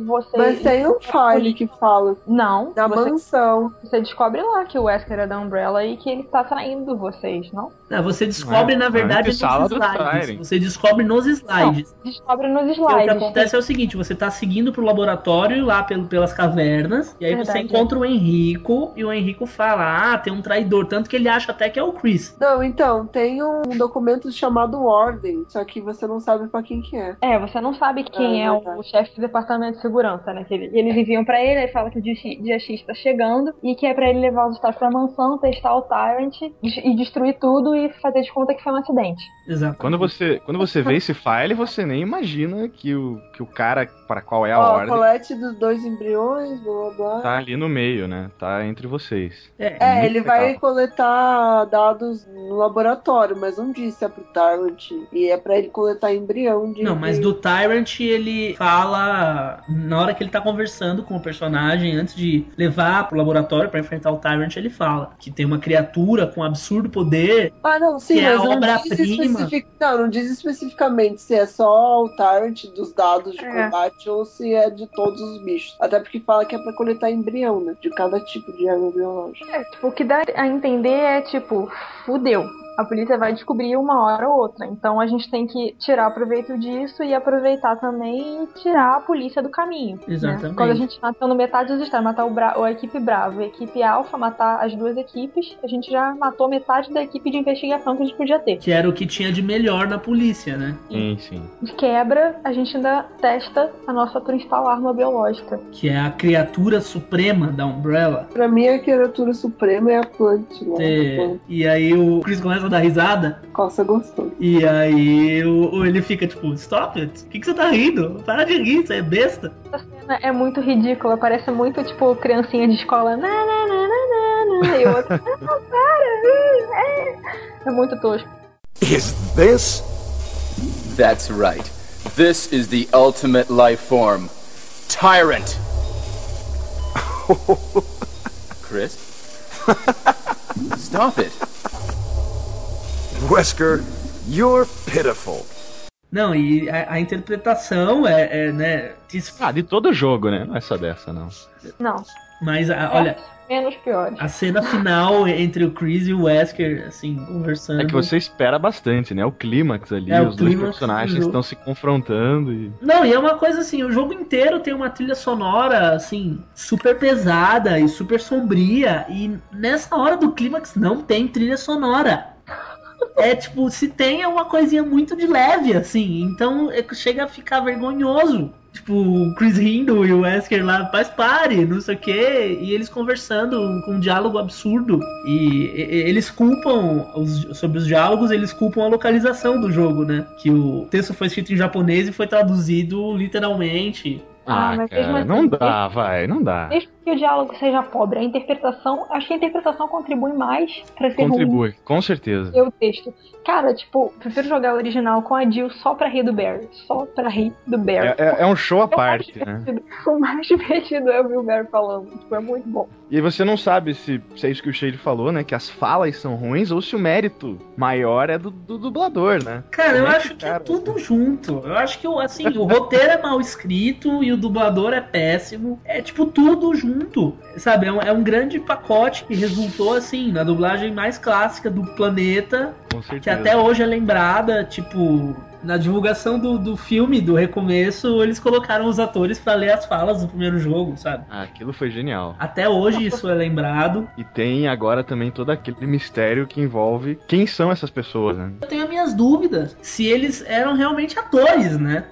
você. Mas tem um file que fala Não, da você, mansão. você descobre lá que o Wesker é da Umbrella e que ele tá traindo vocês, não? Não, você descobre, É, na verdade, antes sala nos slides. Você descobre nos slides. Descobre nos E o que slides. acontece é o seguinte, você tá seguindo pro laboratório lá pelo, pelas cavernas, e aí você Verdade, encontra o Henrico, e o Henrico fala, ah, tem um traidor, tanto que ele acha até que é o Chris. Não, então, tem um documento chamado Ordem, só que você não sabe pra quem que é. É, você não sabe quem É é, verdade. o chefe do departamento de segurança, né? Que ele- eles enviam pra ele, aí fala que o dia X dia X tá chegando e que é pra ele levar os staff pra mansão, testar o Tyrant e destruir tudo e fazer de conta que foi um acidente. Exato. Quando você, quando você vê esse file, você nem imagina que o, que o cara para qual é a Ó, ordem colete dos dois embriões, blá blá blá. tá ali no meio, né? Tá entre vocês. É, É, ele vai coletar dados no laboratório, mas não disse se é pro Tyrant. E é pra ele coletar embrião de. Não, mas do Tyrant ele fala na hora que ele tá conversando com o personagem, antes de levar pro laboratório pra enfrentar o Tyrant, ele fala que tem uma criatura com absurdo poder. Ah, não, sim, que é mas não diz, especific... não, não diz especificamente se é só o Tyrant dos dados de É. combate ou se é de todos os bichos. Até porque fala que é pra coletar embrião, né? De cada tipo de arma biológica. É, tipo, o que dá a entender é tipo, fudeu. A polícia vai descobrir uma hora ou outra. Então a gente tem que tirar proveito disso e aproveitar também e tirar a polícia do caminho. né? Exatamente. Quando a gente matando metade dos estados, matar o Bra a equipe Bravo e a equipe Alpha, matar as duas equipes, a gente já matou metade da equipe de investigação que a gente podia ter. Que era o que tinha de melhor na polícia, né? Sim, sim. De quebra, a gente ainda testa a nossa principal arma biológica. Que é a criatura suprema da Umbrella. Pra mim, a criatura suprema é a Plant lá. É, e aí o Chris começa a dar risada. Coça gostoso. E aí o, ele fica tipo, stop it. O que, que você tá rindo? Para de rir, você é besta. Essa cena é muito ridícula, parece muito tipo criancinha de escola. Na, na, na, na, na, na, e o outro. "Ah, para! É, é muito tosco. Is this? That's right. This is the ultimate life form Tyrant. Chris? Stop it. Wesker, you're pitiful. Não, e a, a interpretação é, é, né? diz- Ah, de todo jogo, né? Não é só dessa, não. Não, Mas a- olha, menos piores. a cena final entre o Chris e o Wesker, assim, conversando. É que você espera bastante, né? O clímax ali, É, os dois clímax do personagens jogo. estão se confrontando e. Não, e é uma coisa assim, o jogo inteiro tem uma trilha sonora, assim, super pesada e super sombria, e nessa hora do clímax não tem trilha sonora. É tipo, se tem é uma coisinha muito de leve, assim, então é que chega a ficar vergonhoso. Tipo, o Chris Hindle e o Wesker lá, faz pare, não sei o quê. E eles conversando com um diálogo absurdo. E, e- eles culpam, os- sobre os diálogos, eles culpam a localização do jogo, né? Que o texto foi escrito em japonês e foi traduzido literalmente. Ah, Ah, cara, assim, não dá, vai, não dá. Mesmo que o diálogo seja pobre, a interpretação. Acho que a interpretação contribui mais pra ser ruim Contribui, com certeza. que o texto. Cara, tipo, prefiro jogar o original com a Jill só pra rir do Barry. Só pra rir do Barry. É, é- é um show à parte, né? O mais divertido é ouvir o Barry falando. Tipo, é muito bom. E você não sabe se, se é isso que o Shade falou, né? Que as falas são ruins ou se o mérito maior é do, do dublador, né? Cara, eu é acho que, é cara? tudo junto. Eu acho que, assim, o roteiro é mal escrito e o dublador é péssimo. É, tipo, tudo junto. Sabe? É um, é um grande pacote que resultou, assim, na dublagem mais clássica do planeta. Com Que certeza. até hoje é lembrada, tipo... Na divulgação do, do filme, do recomeço, eles colocaram os atores pra ler as falas do primeiro jogo, sabe? Ah, aquilo foi genial. Até hoje isso é lembrado. E tem agora também todo aquele mistério que envolve quem são essas pessoas, né? Eu tenho as minhas dúvidas se eles eram realmente atores, né?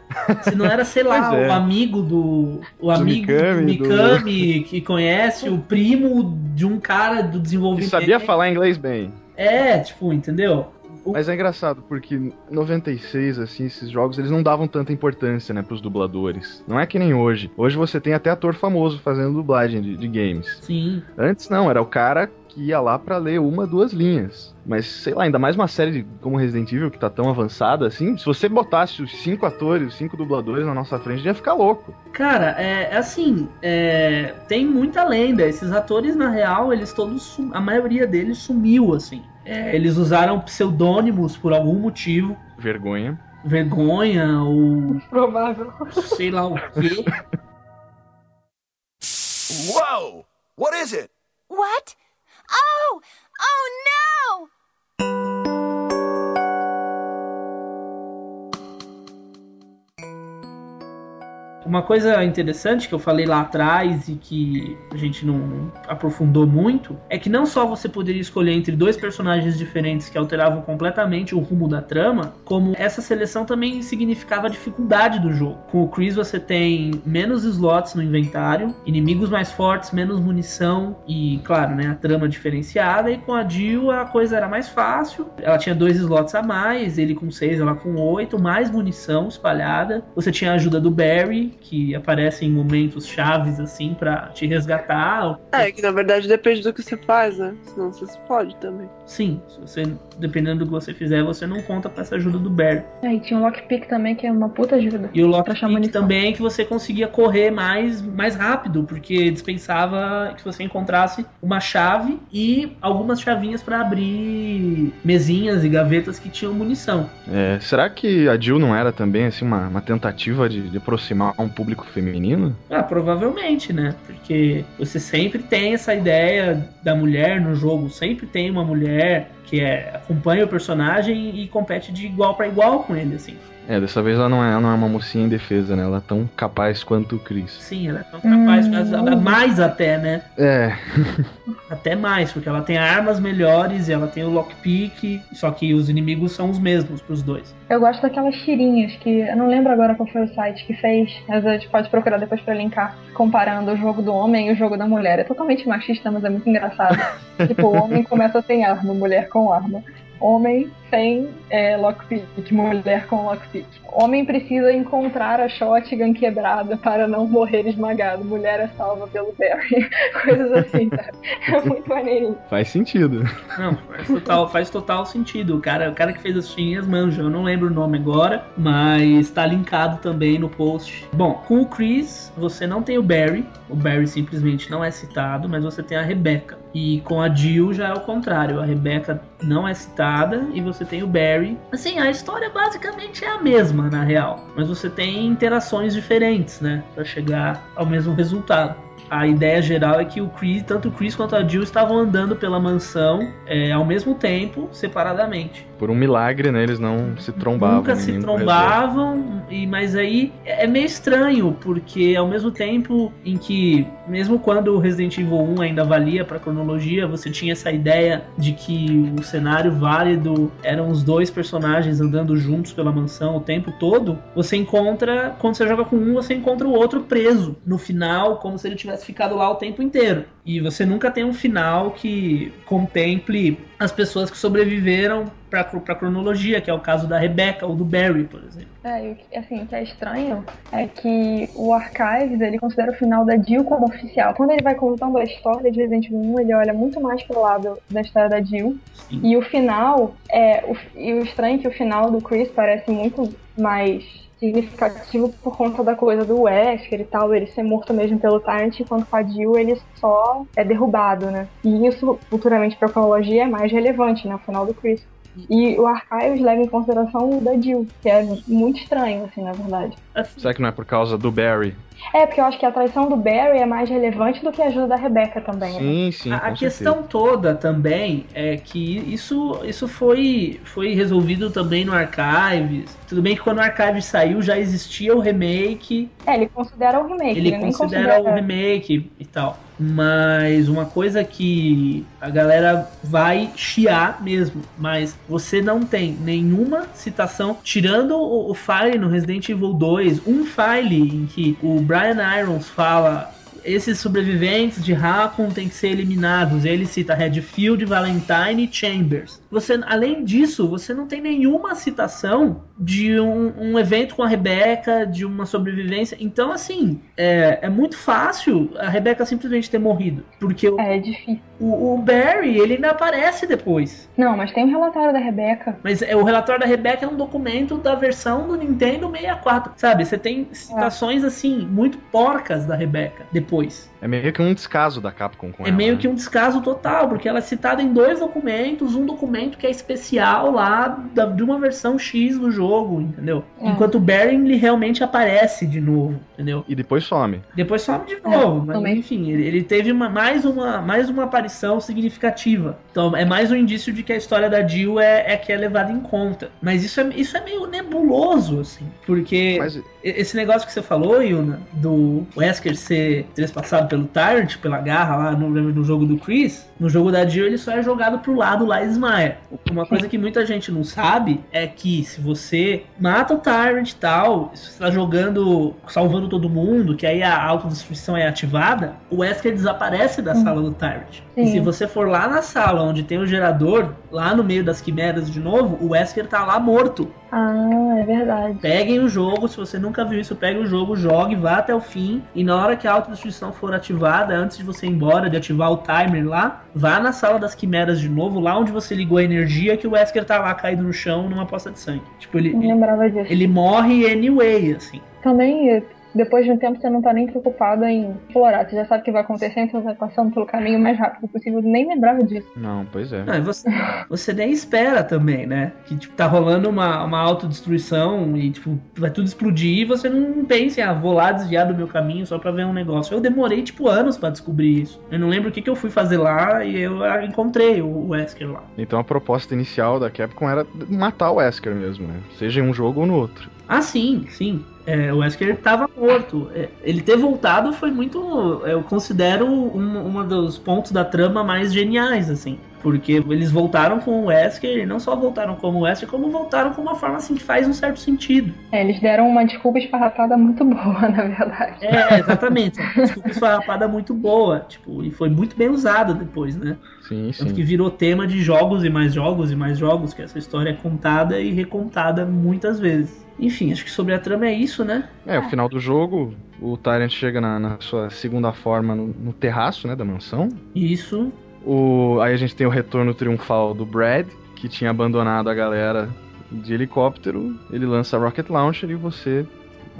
Se não era, sei lá, é. o amigo do. O amigo do Mikami, do- Mikami que conhece o primo de um cara do Que desenvolvimento. sabia falar inglês bem. É, tipo, entendeu? Mas é engraçado, porque em 96, assim, esses jogos, eles não davam tanta importância, né, pros dubladores. Não é que nem hoje. Hoje você tem até ator famoso fazendo dublagem de, de games. Sim. Antes não, era o cara que ia lá pra ler uma, duas linhas. Mas, sei lá, ainda mais uma série de- como Resident Evil, que tá tão avançada assim, se você botasse os cinco atores, os cinco dubladores na nossa frente, ia ficar louco. Cara, é é assim, é, tem muita lenda. Esses atores, na real, eles todos. A maioria deles sumiu, assim. É, eles usaram pseudônimos por algum motivo. Vergonha. Vergonha ou Provável. sei lá o quê. Whoa! What is it? What? Oh! Oh no! Uma coisa interessante que eu falei lá atrás e que a gente não aprofundou muito é que não só você poderia escolher entre dois personagens diferentes que alteravam completamente o rumo da trama, como essa seleção também significava a dificuldade do jogo. Com o Chris você tem menos slots no inventário, inimigos mais fortes, menos munição e, claro, né, a trama diferenciada. E com a Jill a coisa era mais fácil, ela tinha dois slots a mais, ele com seis, ela com oito, mais munição espalhada. Você tinha a ajuda do Barry, que aparece em momentos chaves assim pra te resgatar. É, que na verdade depende do que você faz, né? Senão você se pode também. Sim, se você dependendo do que você fizer, você não conta com essa ajuda do Barry. É, e tinha o Lockpick também, que é uma puta ajuda. E o lockpick também que você conseguia correr mais, mais rápido, porque dispensava que você encontrasse uma chave e algumas chavinhas pra abrir mesinhas e gavetas que tinham munição. É, será que a Jill não era também, assim, uma, uma tentativa de, de aproximar um público feminino? Ah, provavelmente, né? Porque você sempre tem essa ideia da mulher no jogo, sempre tem uma mulher que é, acompanha o personagem e compete de igual pra igual com ele, assim. É, dessa vez ela não é, ela não é uma mocinha indefesa, né? Ela é tão capaz quanto o Chris. Sim, ela é tão capaz, Hum. mas- mais até, né? É, Até mais, porque ela tem armas melhores e ela tem o lockpick, só que os inimigos são os mesmos pros dois. Eu gosto daquelas tirinhas que. Eu não lembro agora qual foi o site que fez, mas a gente pode procurar depois pra linkar, comparando o jogo do homem e o jogo da mulher. É totalmente machista, mas é muito engraçado. tipo, o homem começa sem arma, mulher com arma. Homem sem é, lockpick, mulher com lockpick. Homem precisa encontrar a shotgun quebrada para não morrer esmagado. Mulher é salva pelo Barry. Coisas assim, sabe? É muito maneirinho. faz sentido. Não, faz total, faz total sentido. O cara, o cara que fez as tirinhas manja, eu não lembro o nome agora, mas tá linkado também no post. Bom, com o Chris, você não tem o Barry, o Barry simplesmente não é citado, mas você tem a Rebecca. E com a Jill já é o contrário, a Rebecca não é citada e você tem o Barry. Assim, a história basicamente é a mesma na real, mas você tem interações diferentes, né, Pra chegar ao mesmo resultado. A ideia geral é que o Chris, tanto o Chris quanto a Jill estavam andando pela mansão é, ao mesmo tempo, separadamente. Por um milagre, né? Eles não se trombavam. Nunca se nenhum trombavam, e, mas aí é meio estranho, porque ao mesmo tempo em que, mesmo quando o Resident Evil 1 ainda valia pra cronologia, você tinha essa ideia de que o cenário válido eram os dois personagens andando juntos pela mansão o tempo todo, você encontra, quando você joga com um, você encontra o outro preso no final, como se ele tivesse ficado lá o tempo inteiro. E você nunca tem um final que contemple as pessoas que sobreviveram pra, pra cronologia, que é o caso da Rebecca ou do Barry, por exemplo. É, e assim, o que é estranho é que o Archives, ele considera o final da Jill como oficial. Quando ele vai contando a história de Resident Evil 1, ele olha muito mais pro lado da história da Jill. Sim. E o final, é, o, e o estranho é que o final do Chris parece muito mais significativo por conta da coisa do Wesker e tal, ele ser morto mesmo pelo Tyrant, enquanto com a Jill ele só é derrubado, né? E isso, futuramente pra cronologia, é mais relevante, né? O final do Chris. E o Archives leva em consideração o da Jill, que é muito estranho, assim, na verdade. Assim, Será que não é por causa do Barry? É, porque eu acho que a traição do Barry é mais relevante do que a ajuda da Rebecca também, né? Sim, sim. a, a questão toda também é que isso, isso foi, foi resolvido também no Archives. Tudo bem que quando o Archives saiu já existia o remake, É, ele considera o remake, ele ele, considera considera o remake e tal. Mas uma coisa que a galera vai chiar mesmo, mas você não tem nenhuma citação, tirando o, o file no Resident Evil 2, um file em que o Brian Irons fala esses sobreviventes de Raccoon têm que ser eliminados. Ele cita Redfield, Valentine e Chambers. Você, além disso, você não tem nenhuma citação de um, um evento com a Rebecca, de uma sobrevivência. Então, assim, é, é muito fácil a Rebecca simplesmente ter morrido. Porque o, é difícil. O, o Barry, ele ainda aparece depois. Não, mas tem um relatório da Rebecca. Mas é, o relatório da Rebecca é um documento da versão do Nintendo 64. Sabe? Você tem citações, assim, muito porcas da Rebecca depois. É meio que um descaso da Capcom com É ela. meio né? que um descaso total, porque ela é citada em dois documentos, um documento que é especial lá da- de uma versão X do jogo, entendeu? É. Enquanto o Barry ele realmente aparece de novo, entendeu? E depois some. Depois some de novo, mas também. enfim, ele, ele teve uma- mais, uma, mais uma aparição significativa. Então é mais um indício de que a história da Jill é, é que é levada em conta. Mas isso é, isso é meio nebuloso, assim, porque Mas esse negócio que você falou, Yuna, do Wesker ser trespassado pelo Tyrant, pela garra lá no, no jogo do Chris, no jogo da Jill ele só é jogado pro lado lá e desmaia. Uma coisa que muita gente não sabe é que se você mata o Tyrant e tal, se você tá jogando, salvando todo mundo, que aí a autodestruição é ativada, o Wesker desaparece da sala do Tyrant. E Sim. se você for lá na sala onde tem o gerador, lá no meio das quimeras de novo, o Wesker tá lá morto. Ah, é verdade. Peguem o jogo, se você nunca viu isso, pegue o jogo, jogue, vá até o fim. E na hora que a autodestruição for ativada, antes de você ir embora, de ativar o timer lá, vá na sala das quimeras de novo, lá onde você ligou a energia, que o Wesker tá lá caído no chão numa poça de sangue. Tipo, ele, Não lembrava disso. ele morre anyway, assim. Também, depois de um tempo, você não tá nem preocupado em explorar. Você já sabe o que vai acontecer, então você vai passando pelo caminho mais rápido possível. Nem lembrava disso. Não, pois é. Não, você, você nem espera também, né? Que tipo, tá rolando uma, uma autodestruição e tipo, vai tudo explodir e você não pensa, em, ah, vou lá desviar do meu caminho só pra ver um negócio. Eu demorei, tipo, anos pra descobrir isso. Eu não lembro o que, que eu fui fazer lá e eu ah, encontrei o o Wesker lá. Então a proposta inicial da Capcom era matar o Wesker mesmo, né? Seja em um jogo ou no outro. Ah, sim, sim. É, o Wesker tava morto. É, ele ter voltado foi muito. Eu considero um, um dos pontos da trama mais geniais, assim. Porque eles voltaram com o Wesker, e não só voltaram como o Wesker, como voltaram com uma forma assim que faz um certo sentido. É, eles deram uma desculpa esparrapada muito boa, na verdade. É, exatamente. Desculpa, esfarrapada muito boa. Tipo, e foi muito bem usada depois, né? Sim, Tanto sim. que virou tema de jogos e mais jogos e mais jogos, que essa história é contada e recontada muitas vezes. Enfim, acho que sobre a trama é isso, né? É, o final do jogo, o Tyrant chega na, na sua segunda forma no, no terraço, né, da mansão. Isso. O, aí a gente tem o retorno triunfal do Brad, que tinha abandonado a galera de helicóptero. Ele lança Rocket Launcher e você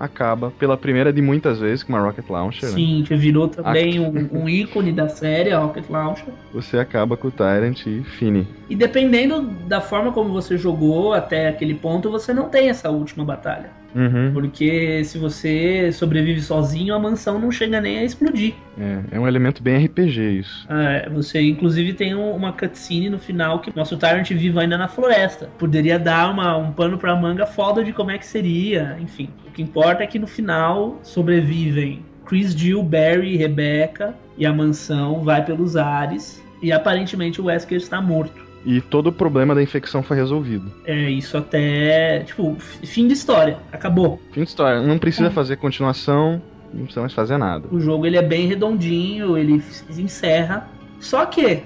acaba, pela primeira de muitas vezes, com uma Rocket Launcher, né? Sim, que virou também um, um ícone da série, a Rocket Launcher. Você acaba com o Tyrant e fine. E dependendo da forma como você jogou até aquele ponto, você não tem essa última batalha. Uhum. Porque se você sobrevive sozinho, a mansão não chega nem a explodir. É, é um elemento bem RPG isso. É, você inclusive tem um- uma cutscene no final que mostra o Tyrant vivo ainda na floresta. Poderia dar uma- um pano pra manga foda de como é que seria, enfim. O que importa é que no final sobrevivem Chris, Jill, Barry, Rebecca e a mansão vai pelos ares. E aparentemente o Wesker está morto. E todo o problema da infecção foi resolvido. É isso até, tipo, fim de história. Acabou. Fim de história. Não precisa fazer continuação, não precisa mais fazer nada. O jogo ele é bem redondinho, ele encerra. Só que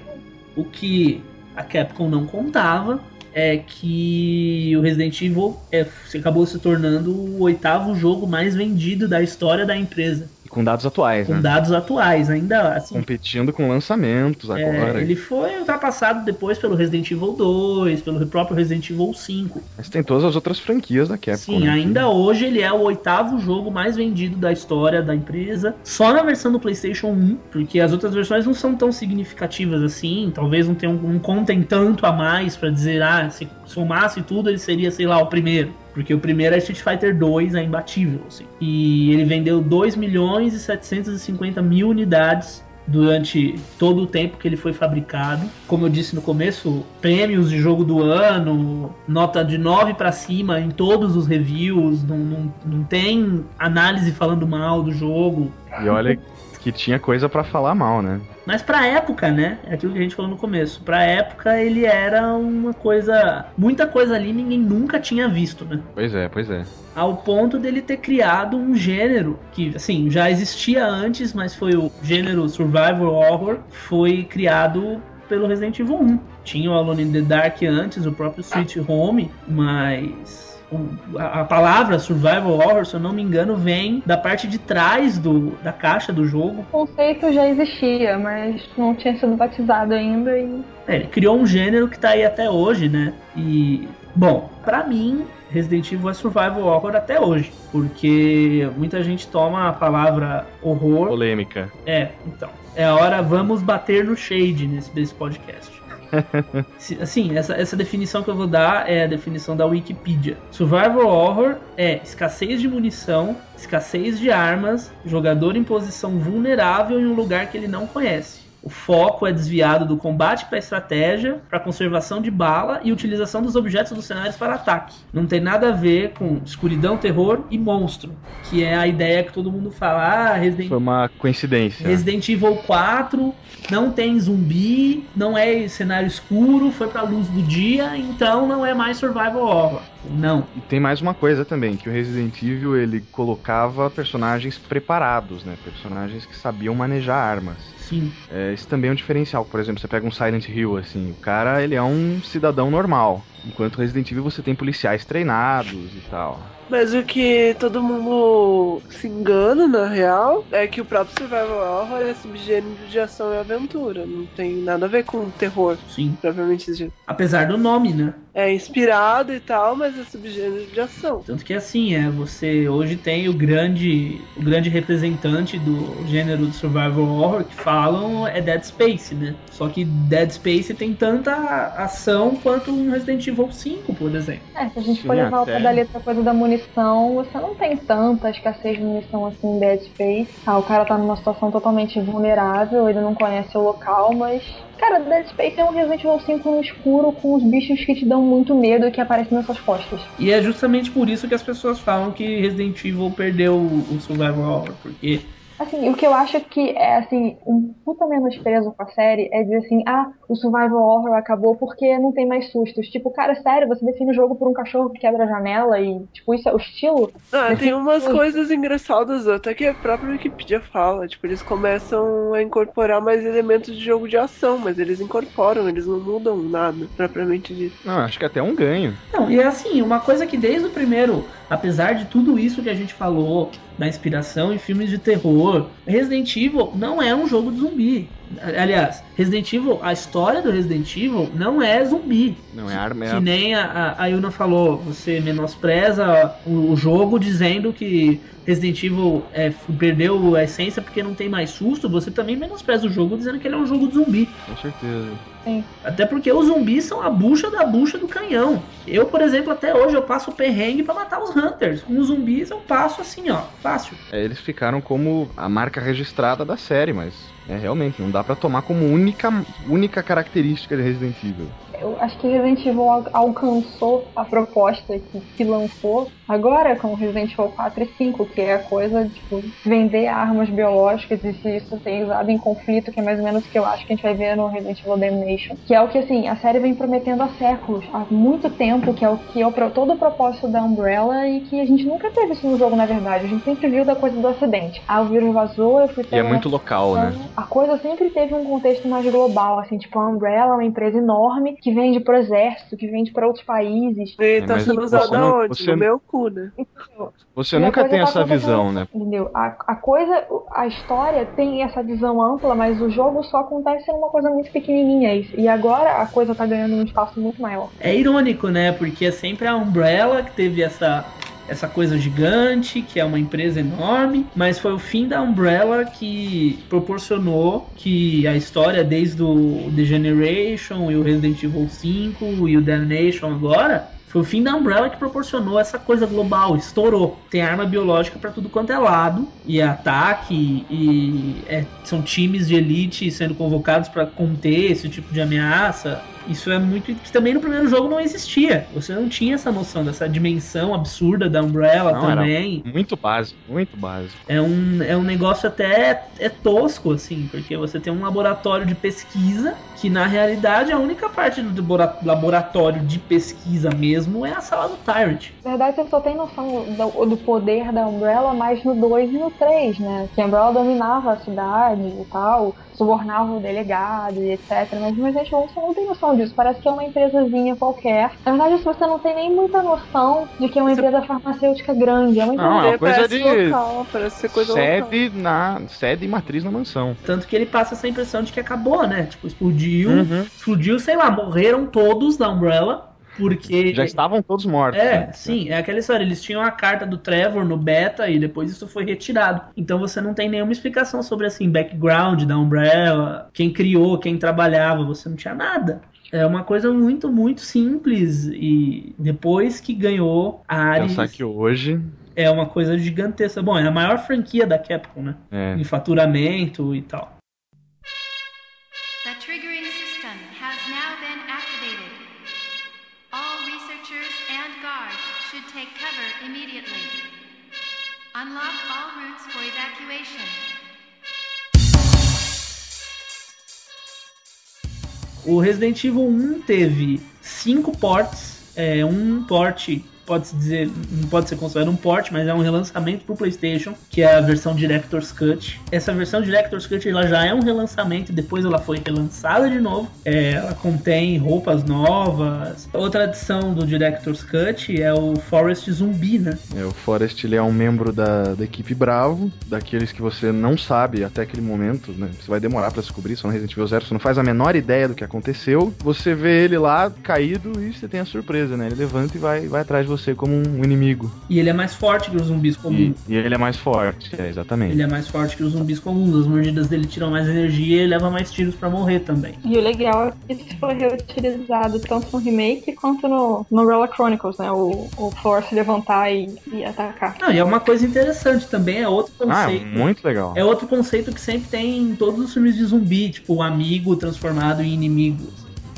o que a Capcom não contava é que o Resident Evil é, acabou se tornando o oitavo jogo mais vendido da história da empresa, com dados atuais, com né? dados atuais. Ainda assim, Competindo com lançamentos é, agora. ele foi ultrapassado depois pelo Resident Evil 2, pelo próprio Resident Evil 5. Mas tem todas as outras franquias da Capcom. Sim, né? ainda hoje ele é o oitavo jogo mais vendido da história da empresa, só na versão do PlayStation 1, porque as outras versões não são tão significativas assim, talvez não tenham, não contem tanto a mais pra dizer, ah, se somasse tudo ele seria, sei lá, o primeiro. Porque o primeiro é Street Fighter 2, é imbatível, assim. E ele vendeu 2 milhões e 750 mil unidades durante todo o tempo que ele foi fabricado. Como eu disse no começo, prêmios de jogo do ano, nota de 9 para cima em todos os reviews, não, não, não tem análise falando mal do jogo. E olha que tinha coisa pra falar mal, né? Mas pra época, né? É aquilo que a gente falou no começo. Pra época ele era uma coisa. Muita coisa ali ninguém nunca tinha visto, né? Pois é, pois é. ao ponto dele ter criado um gênero que, assim, já existia antes, mas foi o gênero survival horror, foi criado pelo Resident Evil 1. Tinha o Alone in the Dark antes, o próprio Sweet Home, mas a, palavra survival horror, se eu não me engano, vem da parte de trás do, da caixa do jogo. O conceito já existia, mas não tinha sido batizado ainda e É, ele criou um gênero que tá aí até hoje, né? E, bom, pra mim, Resident Evil é survival horror até hoje, porque muita gente toma a palavra horror. Polêmica. É, então. É a hora, vamos bater no shade nesse desse podcast. Assim, essa, essa definição que eu vou dar é a definição da Wikipedia. Survival Horror é escassez de munição, escassez de armas, jogador em posição vulnerável em um lugar que ele não conhece. O foco é desviado do combate para estratégia, para conservação de bala e utilização dos objetos dos cenários para ataque. Não tem nada a ver com escuridão, terror e monstro, que é a ideia que todo mundo fala. Ah, Resident Foi uma coincidência. Resident Evil 4 não tem zumbi, não é cenário escuro, foi pra luz do dia, então não é mais survival horror. Não. E tem mais uma coisa também, que o Resident Evil ele colocava personagens preparados, né? Personagens que sabiam manejar armas. Sim. É, também é um diferencial. Por exemplo, você pega um Silent Hill, assim, o cara ele é um cidadão normal. Enquanto Resident Evil você tem policiais treinados e tal. Mas o que todo mundo se engana, na real, é que o próprio Survival Horror é subgênero de ação e aventura. Não tem nada a ver com terror, Sim. propriamente dito. Apesar do nome, né? É inspirado e tal, mas é subgênero de ação. Tanto que assim, é, você hoje tem o grande, o grande representante do gênero do survival horror que falam é Dead Space, né? Só que Dead Space tem tanta ação quanto um Resident Evil 5, por exemplo. É, se a gente for levar até. ao pé da letra coisa da munição, você não tem tanta escassez de munição assim em Dead Space. Ah, o cara tá numa situação totalmente vulnerável, ele não conhece o local, mas. Cara, Dead Space é um Resident Evil 5 no escuro com os bichos que te dão muito medo e que aparecem nas suas costas. E é justamente por isso que as pessoas falam que Resident Evil perdeu o survival horror, porque Assim, o que eu acho que é, assim, um puta menosprezo com a série é dizer assim, ah, o survival horror acabou porque não tem mais sustos. Tipo, cara, sério, você define o jogo por um cachorro que quebra a janela e, tipo, isso é o estilo? Ah, tem umas coisas engraçadas até que a própria Wikipedia fala. Tipo, eles começam a incorporar mais elementos de jogo de ação, mas eles incorporam, eles não mudam nada, propriamente dito. Não, acho que até um ganho. Não, e é assim, uma coisa que desde o primeiro, apesar de tudo isso que a gente falou, da inspiração em filmes de terror, Resident Evil não é um jogo de zumbi. Aliás, Resident Evil, a história do Resident Evil não é zumbi. Não, é arma, é Que nem a, a, a Yuna falou, você menospreza o, o jogo dizendo que Resident Evil é, perdeu a essência porque não tem mais susto, você também menospreza o jogo dizendo que ele é um jogo de zumbi. Com certeza. Até porque os zumbis são a bucha da bucha do canhão. Eu, por exemplo, até hoje eu passo perrengue pra matar os hunters. Com os zumbis eu passo assim, ó, fácil. É, eles ficaram como a marca registrada da série, mas é realmente, não dá pra tomar como única, única característica de Resident Evil. Eu acho que Resident Evil al- alcançou a proposta que, que lançou agora com Resident Evil 4 e 5, que é a coisa de tipo, vender armas biológicas e se isso ser usado em conflito, que é mais ou menos o que eu acho que a gente vai ver no Resident Evil Damnation. Que é o que assim, a série vem prometendo há séculos, há muito tempo, que é o que é o, todo o propósito da Umbrella e que a gente nunca teve isso no jogo, na verdade. A gente sempre viu da coisa do acidente. Ah, o vírus vazou, eu fui E é muito local, né? a coisa sempre teve um contexto mais global, assim, tipo, a Umbrella é uma empresa enorme que vende pro exército, que vende para outros países. E tá sendo aonde? você- No meu cu, né? Você E nunca tem tá essa visão, né? Entendeu? A, a coisa, a história tem essa visão ampla, mas o jogo só acontece numa coisa muito pequenininha. E e agora a coisa tá ganhando um espaço muito maior. É irônico, né? Porque é sempre a Umbrella que teve essa essa coisa gigante, que é uma empresa enorme, mas foi o fim da Umbrella que proporcionou que a história desde o The Generation e o Resident Evil 5 e o Damnation agora foi o fim da Umbrella que proporcionou essa coisa global, estourou. Tem arma biológica pra tudo quanto é lado, e é ataque, e é- são times de elite sendo convocados pra conter esse tipo de ameaça. Isso é muito. que também no primeiro jogo não existia. Você não tinha essa noção dessa dimensão absurda da Umbrella Não, era também. Muito básico, muito básico. É um, é um negócio até é tosco, assim, porque você tem um laboratório de pesquisa que, na realidade, a única parte do labora- laboratório de pesquisa mesmo é a sala do Tyrant. Na verdade, você só tem noção do, do poder da Umbrella mais no 2 e no 3, né? Que a Umbrella dominava a cidade e tal, subornava o delegado e etc. Mas Resident Evil você não tem noção disso. Parece que é uma empresazinha qualquer. Na verdade, você não tem nem muita noção de que é uma empresa farmacêutica grande. É uma empresa Não, é uma coisa parece de local, parece ser coisa local. sede na sede e matriz na mansão. Tanto que ele passa essa impressão de que acabou, né? Tipo, explodiu, Uhum. explodiu, sei lá, morreram todos da Umbrella, porque. Já estavam todos mortos. É, né? sim, é aquela história. Eles tinham a carta do Trevor no beta e depois isso foi retirado. Então você não tem nenhuma explicação sobre assim, background da Umbrella, quem criou, quem trabalhava, você não tinha nada. É uma coisa muito, muito simples e depois que ganhou a Ares Pensar que hoje. é uma coisa gigantesca. Bom, é a maior franquia da Capcom, né? É, Em faturamento e tal. Immediately. Unlock all routes for evacuation. O Resident Evil 1 teve cinco ports, é, um port pode-se dizer, não pode ser considerado um port, mas é um relançamento pro PlayStation, que é a versão Director's Cut. Essa versão Director's Cut ela já é um relançamento, depois ela foi relançada de novo. É, ela contém roupas novas. Outra adição do Director's Cut é o Forest Zumbi, né? É, o Forrest ele é um membro da, da equipe Bravo, daqueles que você não sabe até aquele momento, né? Você vai demorar pra descobrir, só no Resident Evil Zero, você não faz a menor ideia do que aconteceu. Você vê ele lá caído e você tem a surpresa, né? Ele levanta e vai, vai atrás de você como um inimigo. E ele é mais forte que os zumbis E, comuns. e ele é mais forte, é, exatamente. Ele é mais forte que os zumbis comuns. As mordidas dele tiram mais energia e ele leva mais tiros pra morrer também. E o legal é que isso foi reutilizado tanto no remake quanto no, no Umbrella Chronicles, né? O, o Force levantar e, e atacar. Não, e é uma coisa interessante também, é outro Ah, conceito. muito legal. É outro conceito que sempre tem em todos os filmes de zumbi, tipo, o amigo transformado em inimigo.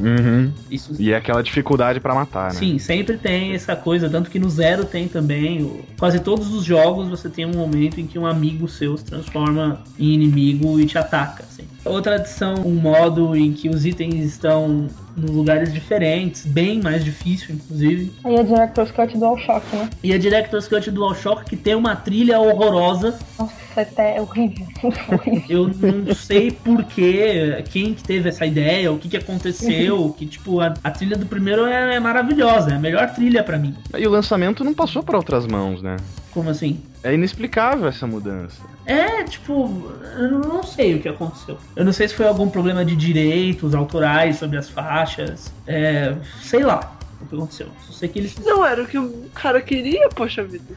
Uhum. Isso E é aquela dificuldade pra matar, né? Sim, sempre tem essa coisa, tanto que no Zero tem também. quase todos os jogos você tem um momento em que um amigo seu se transforma em inimigo e te ataca. Outra adição, um modo em que os itens estão nos lugares diferentes, bem mais difícil, inclusive. Aí a Director's Cut DualShock, né? E a Director's Cut DualShock que tem uma trilha horrorosa. Nossa, até é horrível. horrível. Eu não sei porquê, quem que teve essa ideia, o que que aconteceu, que tipo, a, a trilha do primeiro é, é maravilhosa, é a melhor trilha pra mim. E o lançamento não passou pra outras mãos, né? Como assim? É inexplicável essa mudança. É, tipo, eu não sei o que aconteceu. Eu não sei se foi algum problema de direitos autorais sobre as faixas. É, sei lá o que aconteceu. Só sei que eles. Não era o que o cara queria, poxa vida.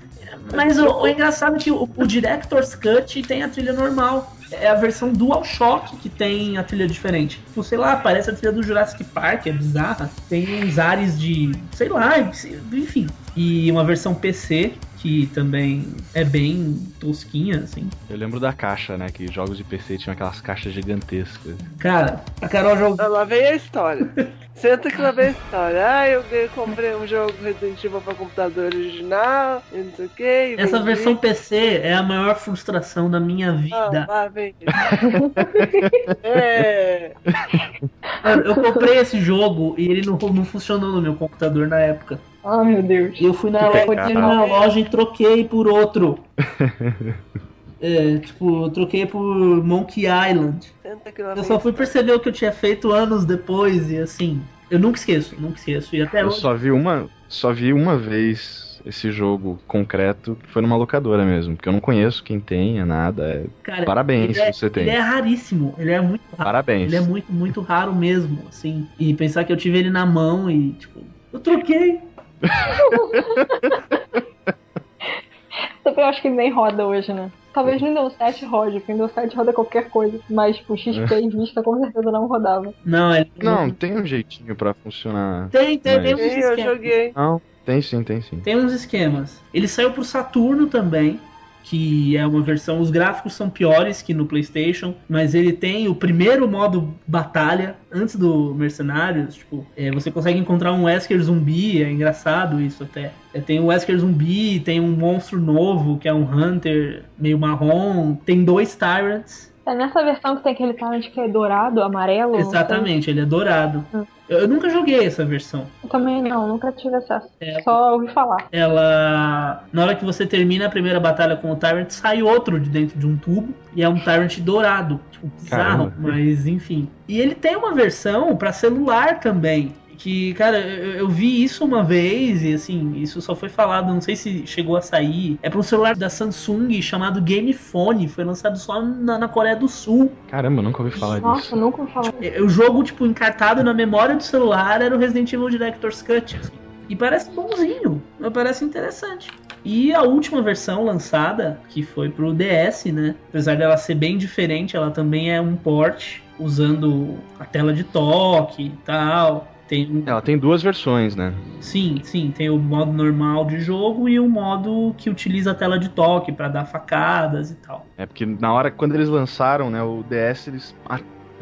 Mas o, o engraçado é que o, o Director's Cut tem a trilha normal. É a versão DualShock que tem a trilha diferente. Tipo, sei lá, parece a trilha do Jurassic Park, é bizarra. Tem uns ares de. sei lá, enfim. E uma versão PC que também é bem tosquinha, assim. Eu lembro da caixa, né? Que jogos de PC tinham aquelas caixas gigantescas. Cara, a Carol jogou. Lá vem a história. Senta que lá vem a história. Ah, eu comprei um jogo Resident Evil pra computador original, e não sei o que. Essa versão PC é a maior frustração da minha vida. Ah, lá vem. é. Eu comprei esse jogo e ele não, não funcionou no meu computador na época. Ah, meu Deus. Eu fui na, loja, na loja e troquei por outro. É, tipo, eu troquei por Monkey Island. Eu só fui perceber o que eu tinha feito anos depois e assim. Eu nunca esqueço, nunca esqueço. E até eu hoje... só vi uma, só vi uma vez esse jogo concreto, que foi numa locadora mesmo, porque eu não conheço quem tenha nada. É... Cara, Parabéns é, você tem. Ele é raríssimo, ele é muito raro. Parabéns. Ele é muito, muito raro mesmo, assim. E pensar que eu tive ele na mão e, tipo, eu troquei. Eu acho que nem roda hoje, né? Talvez no Windows 7 rode, porque Windows 7 roda qualquer coisa, mas tipo, XP e Vista com certeza não rodava. Não, ele Não, tem um jeitinho pra funcionar. Tem, tem, Mas- tem uns Sim, eu esquemas. joguei. Não, tem sim, tem sim. Tem uns esquemas. Ele saiu pro Saturno também, que é uma versão. Os gráficos são piores que no PlayStation, mas ele tem o primeiro modo batalha antes do Mercenários. Tipo, é, você consegue encontrar um Wesker zumbi, é engraçado isso até. É, tem um Wesker zumbi, tem um monstro novo que é um Hunter meio marrom, tem dois Tyrants. É nessa versão que tem aquele talent que é dourado, amarelo. Exatamente, ele é dourado. Eu, eu nunca joguei essa versão. Eu também não, nunca tive acesso. É. Só ouvi falar. ela. Na hora que você termina a primeira batalha com o Tyrant, sai outro de dentro de um tubo. E é um Tyrant dourado. Tipo, bizarro, Caramba. mas enfim. E ele tem uma versão pra celular também. Que, cara, eu, eu vi isso uma vez e assim, isso só foi falado, não sei se chegou a sair. É pra um celular da Samsung chamado Game Phone. Foi lançado só na, na Coreia do Sul. Caramba, eu nunca ouvi falar Nossa, disso. nunca ouvi falar. É, O jogo, tipo, encartado na memória do celular era o Resident Evil Director's Cut. assim. E parece bonzinho, mas parece interessante. E a última versão lançada, que foi pro DS, né? Apesar dela ser bem diferente, ela também é um port usando a tela de toque e tal. Tem Ela tem duas versões, né? Sim, sim, tem o modo normal de jogo e o modo que utiliza a tela de toque pra dar facadas e tal. É porque na hora quando eles lançaram, né, o DS, eles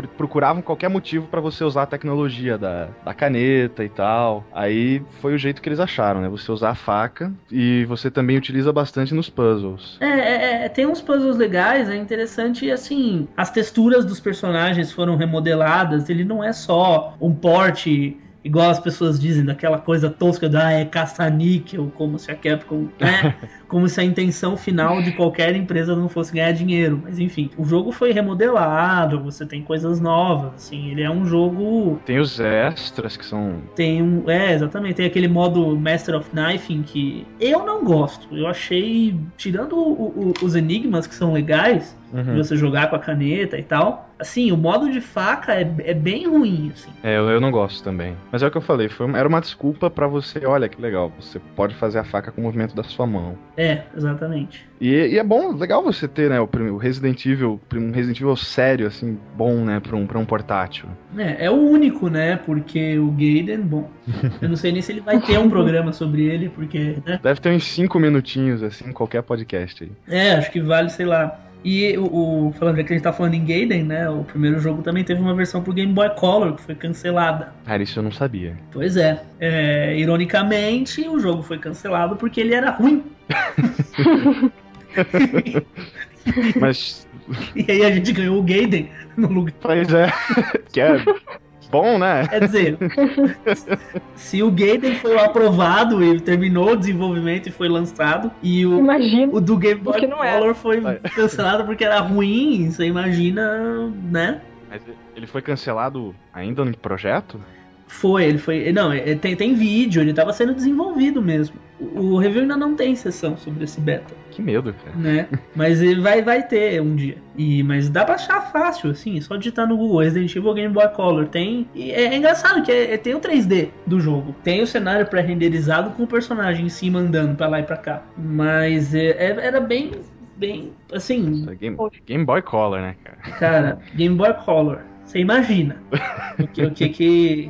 procuravam qualquer motivo pra você usar a tecnologia da, da caneta e tal. Aí foi o jeito que eles acharam, né? Você usar a faca e você também utiliza bastante nos puzzles. É, é, é, tem uns puzzles legais, é interessante assim, as texturas dos personagens foram remodeladas, ele não é só um porte igual as pessoas dizem, daquela coisa tosca da ah, é caça-níquel, como se a Capcom, né? como se a intenção final de qualquer empresa não fosse ganhar dinheiro. Mas enfim, o jogo foi remodelado, você tem coisas novas, assim, ele é um jogo Tem os extras que são tem um. É, exatamente. Tem aquele modo Master of Knifing que eu não gosto. Eu achei. Tirando o- o- os enigmas que são legais, de Uhum. você jogar com a caneta e tal. Assim, o modo de faca é, é bem ruim, assim. É, eu, eu não gosto também. Mas é o que eu falei, foi, era uma desculpa pra você, olha que legal, você pode fazer a faca com o movimento da sua mão. É, exatamente. E, e é bom, legal você ter, né, o, o Resident Evil, um Resident Evil sério, assim, bom, né, pra um, pra um portátil. É, é o único, né? Porque o Gaiden, bom. Eu não sei nem se ele vai ter um programa sobre ele, porque, né? Deve ter uns 5 minutinhos, assim, em qualquer podcast aí. É, acho que vale, sei lá. E o, o- falando já que a gente tá falando em Gaiden, né? O primeiro jogo também teve uma versão pro Game Boy Color que foi cancelada. Cara, isso eu não sabia. Pois é. É, Ironicamente, o jogo foi cancelado porque ele era ruim. Mas, E aí a gente ganhou o Gaiden no lugar. pois é, que é bom, né? Quer dizer, se o Gaiden foi aprovado e terminou o desenvolvimento e foi lançado, e o, Imagina. o do Game Boy. Color foi Vai. cancelado porque era ruim, você imagina, né? Mas ele foi cancelado ainda no projeto? Foi, ele foi. Não, é- tem, tem vídeo, ele tava sendo desenvolvido mesmo. O review ainda não tem sessão sobre esse beta, Que medo, cara. né? Mas ele vai, vai ter um dia. E, mas dá pra achar fácil, assim, é só digitar no Google Resident Evil Game Boy Color. Tem. e é, é engraçado que é- é- tem o 3D do jogo. Tem o cenário pré-renderizado com o personagem em cima andando pra lá e pra cá. Mas é- é- era bem. Bem. Assim, é Game, Game Boy Color, né, cara? cara, Game Boy Color. Você imagina. O que, o que, que,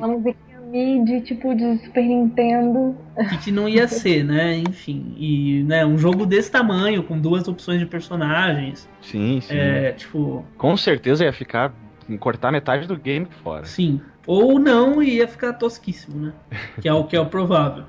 MIDI, tipo de Super Nintendo. o que, que não ia ser, né? Enfim. E, né, um jogo desse tamanho, com duas opções de personagens. Sim, sim. É, tipo, Com certeza ia ficar. cortar metade do game fora. sim. Ou não ia ficar tosquíssimo, né? Que é o que é o provável.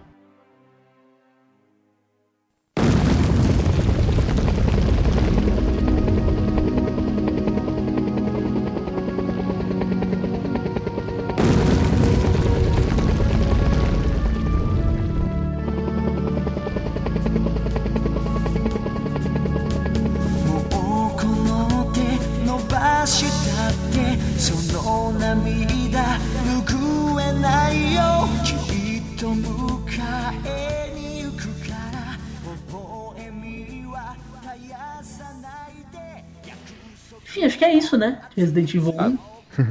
Resident Evil 1.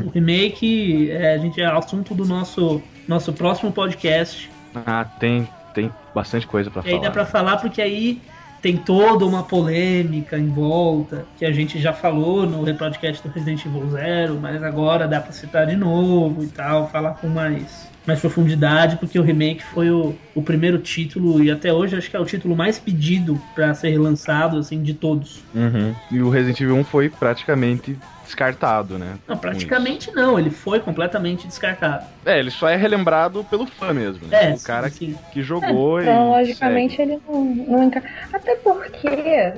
O remake é, a gente é assunto do nosso, nosso próximo podcast. Ah, tem, tem bastante coisa pra E aí falar. dá pra falar porque aí tem toda uma polêmica em volta, que a gente já falou no podcast do Resident Evil Zero, mas agora dá pra citar de novo e tal, falar com mais, mais profundidade, porque o remake foi o, o primeiro título, e até hoje acho que é o título mais pedido pra ser relançado, assim, de todos. Uhum. E o Resident Evil 1 foi praticamente descartado, né? Não, praticamente não, ele foi completamente descartado. É, ele só é relembrado pelo fã mesmo, né? É, o cara sim, sim. que jogou e. Então, logicamente, ele não, não entra. Até porque,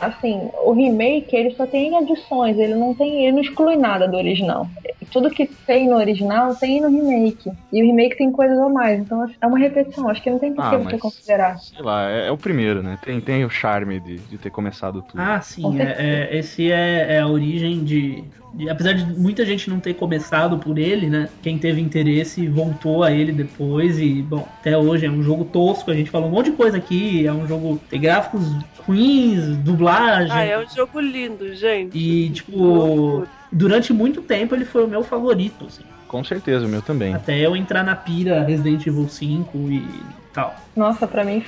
assim, o remake ele só tem adições, ele não tem. ele não exclui nada do original. Tudo que tem no original tem no remake. E o remake tem coisas a mais. Então é uma repetição. Acho que não tem por Ah, que você mas- considerar. Sei lá, é, é o primeiro, né? Tem, tem o charme de, de ter começado tudo. Ah, sim, é, é- esse é, é a origem de, de- Apesar de muita gente não ter começado por ele, né? Quem teve interesse voltou a ele depois e, bom, até hoje é um jogo tosco, a gente falou um monte de coisa aqui, é um jogo. tem gráficos ruins, dublagem. Ah, é um jogo lindo, gente. E, tipo, durante muito tempo ele foi o meu favorito, assim. Com certeza, o meu também. Até eu entrar na pira Resident Evil 5 e tal. Nossa, pra mim,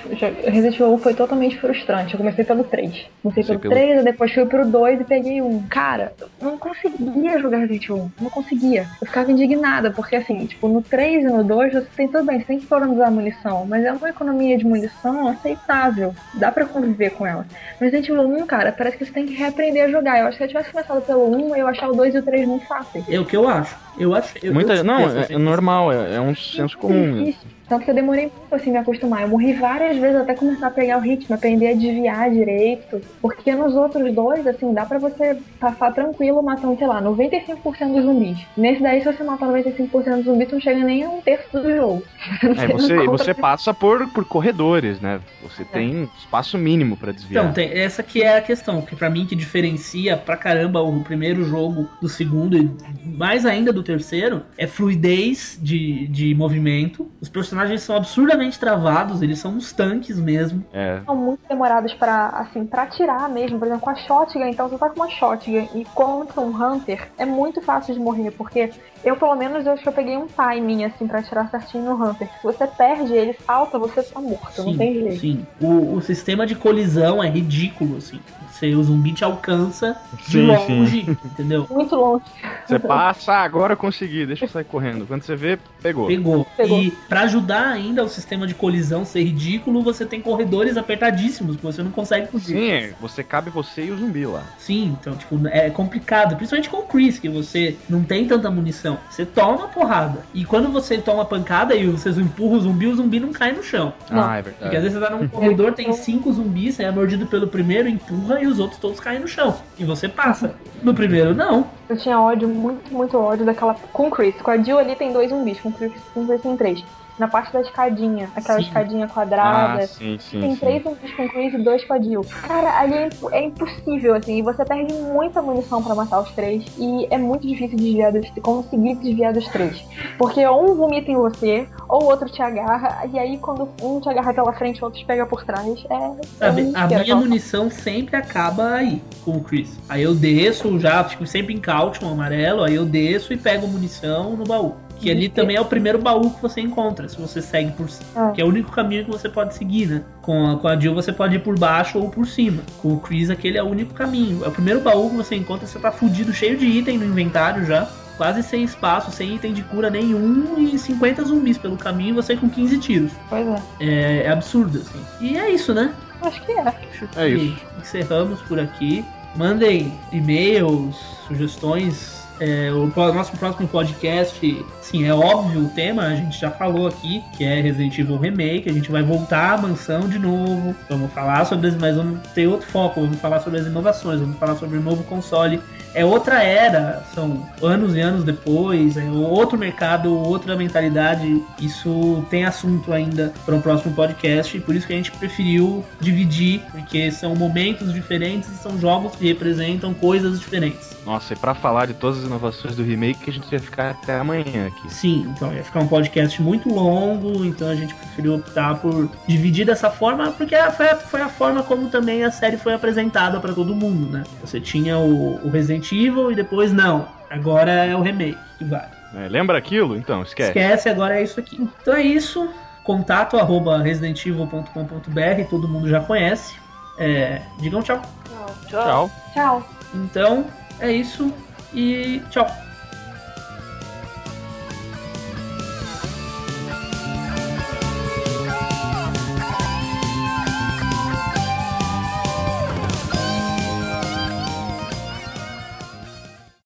Resident Evil foi totalmente frustrante. Eu comecei pelo 3. Comecei pelo pelo- 3, depois fui pro 2 e peguei um. Cara, eu não conseguia jogar Resident Evil 1. Não conseguia. Eu ficava indignada, porque assim, tipo, no 3 e no 2 você tem tudo bem, você tem que economizar munição, mas é uma economia de munição aceitável. Dá pra conviver com ela. Mas Resident Evil 1, cara, parece que você tem que reaprender a jogar. Eu acho que se eu tivesse começado pelo 1, eu ia achar o 2 e o 3 muito fáceis. É o que eu acho. Eu acho. Eu, Muita, eu não, é, é normal, é, é um senso comum. né? Difícil. Tanto que eu demorei muito assim me acostumar. Eu morri várias vezes até começar a pegar o ritmo, aprender a desviar direito. Porque nos outros dois, assim, dá pra você passar tranquilo matando, sei lá, 95% dos zumbis. Nesse daí, se você matar 95% dos zumbis, tu não chega nem a um terço do jogo. É, você, você passa por, por corredores, né? Você tem espaço mínimo pra desviar. Então, tem, essa que é a questão, que pra mim que diferencia pra caramba o primeiro jogo do segundo e mais ainda do terceiro, é fluidez de, de movimento. Os personagens são absurdamente travados, eles são uns tanques mesmo. É, São muito demorados pra, assim, pra atirar mesmo. Por exemplo, com a shotgun, então você tá com uma shotgun e contra um hunter, é muito fácil de morrer, porque eu, pelo menos, eu acho que eu peguei um timing, assim, pra atirar certinho no hunter. Se você perde, ele salta, você tá morto, não tem jeito. sim. O, o sistema de colisão é ridículo, assim. Você, o zumbi te alcança de Sim, longe, entendeu? Muito longe. você passa, ah, agora eu consegui, deixa eu sair correndo. Quando você vê, pegou. Pegou. Pegou. E pra ajudar ainda o sistema de colisão ser ridículo, você tem corredores apertadíssimos que você não consegue fugir. Sim, é, você cabe você e o zumbi lá. Sim, então, tipo, é complicado. Principalmente com o Chris, que você não tem tanta munição. Você toma porrada. E quando você toma pancada e você empurra o zumbi, o zumbi não cai no chão. Não. Ah, é Porque verdade. às vezes você tá num corredor, tem cinco zumbis, você é mordido pelo primeiro, empurra e os outros todos caem no chão. E você passa. No primeiro, não. Eu tinha ódio, muito, muito ódio daquela. Com o Chris. Com a Jill ali tem dois zumbis, com o Chris, com o Chris tem três. Na parte da escadinha, aquela Sim. escadinha quadrada. Ah, sim, sim, Tem sim. três zumbis com Chris e dois com a Jill. Cara, ali é, é impossível, assim. E você perde muita munição pra matar os três. E é muito difícil desviar dos, conseguir desviar dos três. Porque ou um vomita em você, ou o outro te agarra. E aí, quando um te agarra pela frente, o outro te pega por trás. É. é Sabe, muito a minha munição sempre acaba aí, com o Chris. Aí eu desço já, fico sempre em caution amarelo, aí eu desço e pego munição no baú. Que ali também é o primeiro baú que você encontra, se você segue por cima. É. Que é o único caminho que você pode seguir, né? Com a, com a Jill você pode ir por baixo ou por cima. Com o Chris aquele é o único caminho. É o primeiro baú que você encontra, você tá fudido, cheio de item no inventário já. Quase sem espaço, sem item de cura nenhum e 50 zumbis pelo caminho e você com 15 tiros. Pois é. É, é absurdo, assim. E é isso, né? Acho que é. Acho É que isso. Encerramos por aqui. Mandem e-mails, sugestões. É, o nosso próximo podcast, sim, é óbvio o tema, a gente já falou aqui, que é Resident Evil Remake. A gente vai voltar à mansão de novo. Vamos falar sobre as. Mas vamos ter outro foco, vamos falar sobre as inovações, vamos falar sobre o novo console. É outra era, são anos e anos depois, é outro mercado, outra mentalidade. Isso tem assunto ainda para o próximo podcast, e por isso que a gente preferiu dividir, porque são momentos diferentes e são jogos que representam coisas diferentes. Nossa, e pra falar de todas as inovações do remake, a gente ia ficar até amanhã aqui. Sim, então ia ficar um podcast muito longo, então a gente preferiu optar por dividir dessa forma, porque foi a, foi a forma como também a série foi apresentada para todo mundo, né? Você tinha o, o Resident Evil e depois não, agora é o remake que vai. É, lembra aquilo? Então, esquece. Esquece, agora é isso aqui. Então é isso. Contato arroba residentevil.com.br, todo mundo já conhece. É, digam tchau. Tchau. Tchau. Tchau. Então é isso e tchau.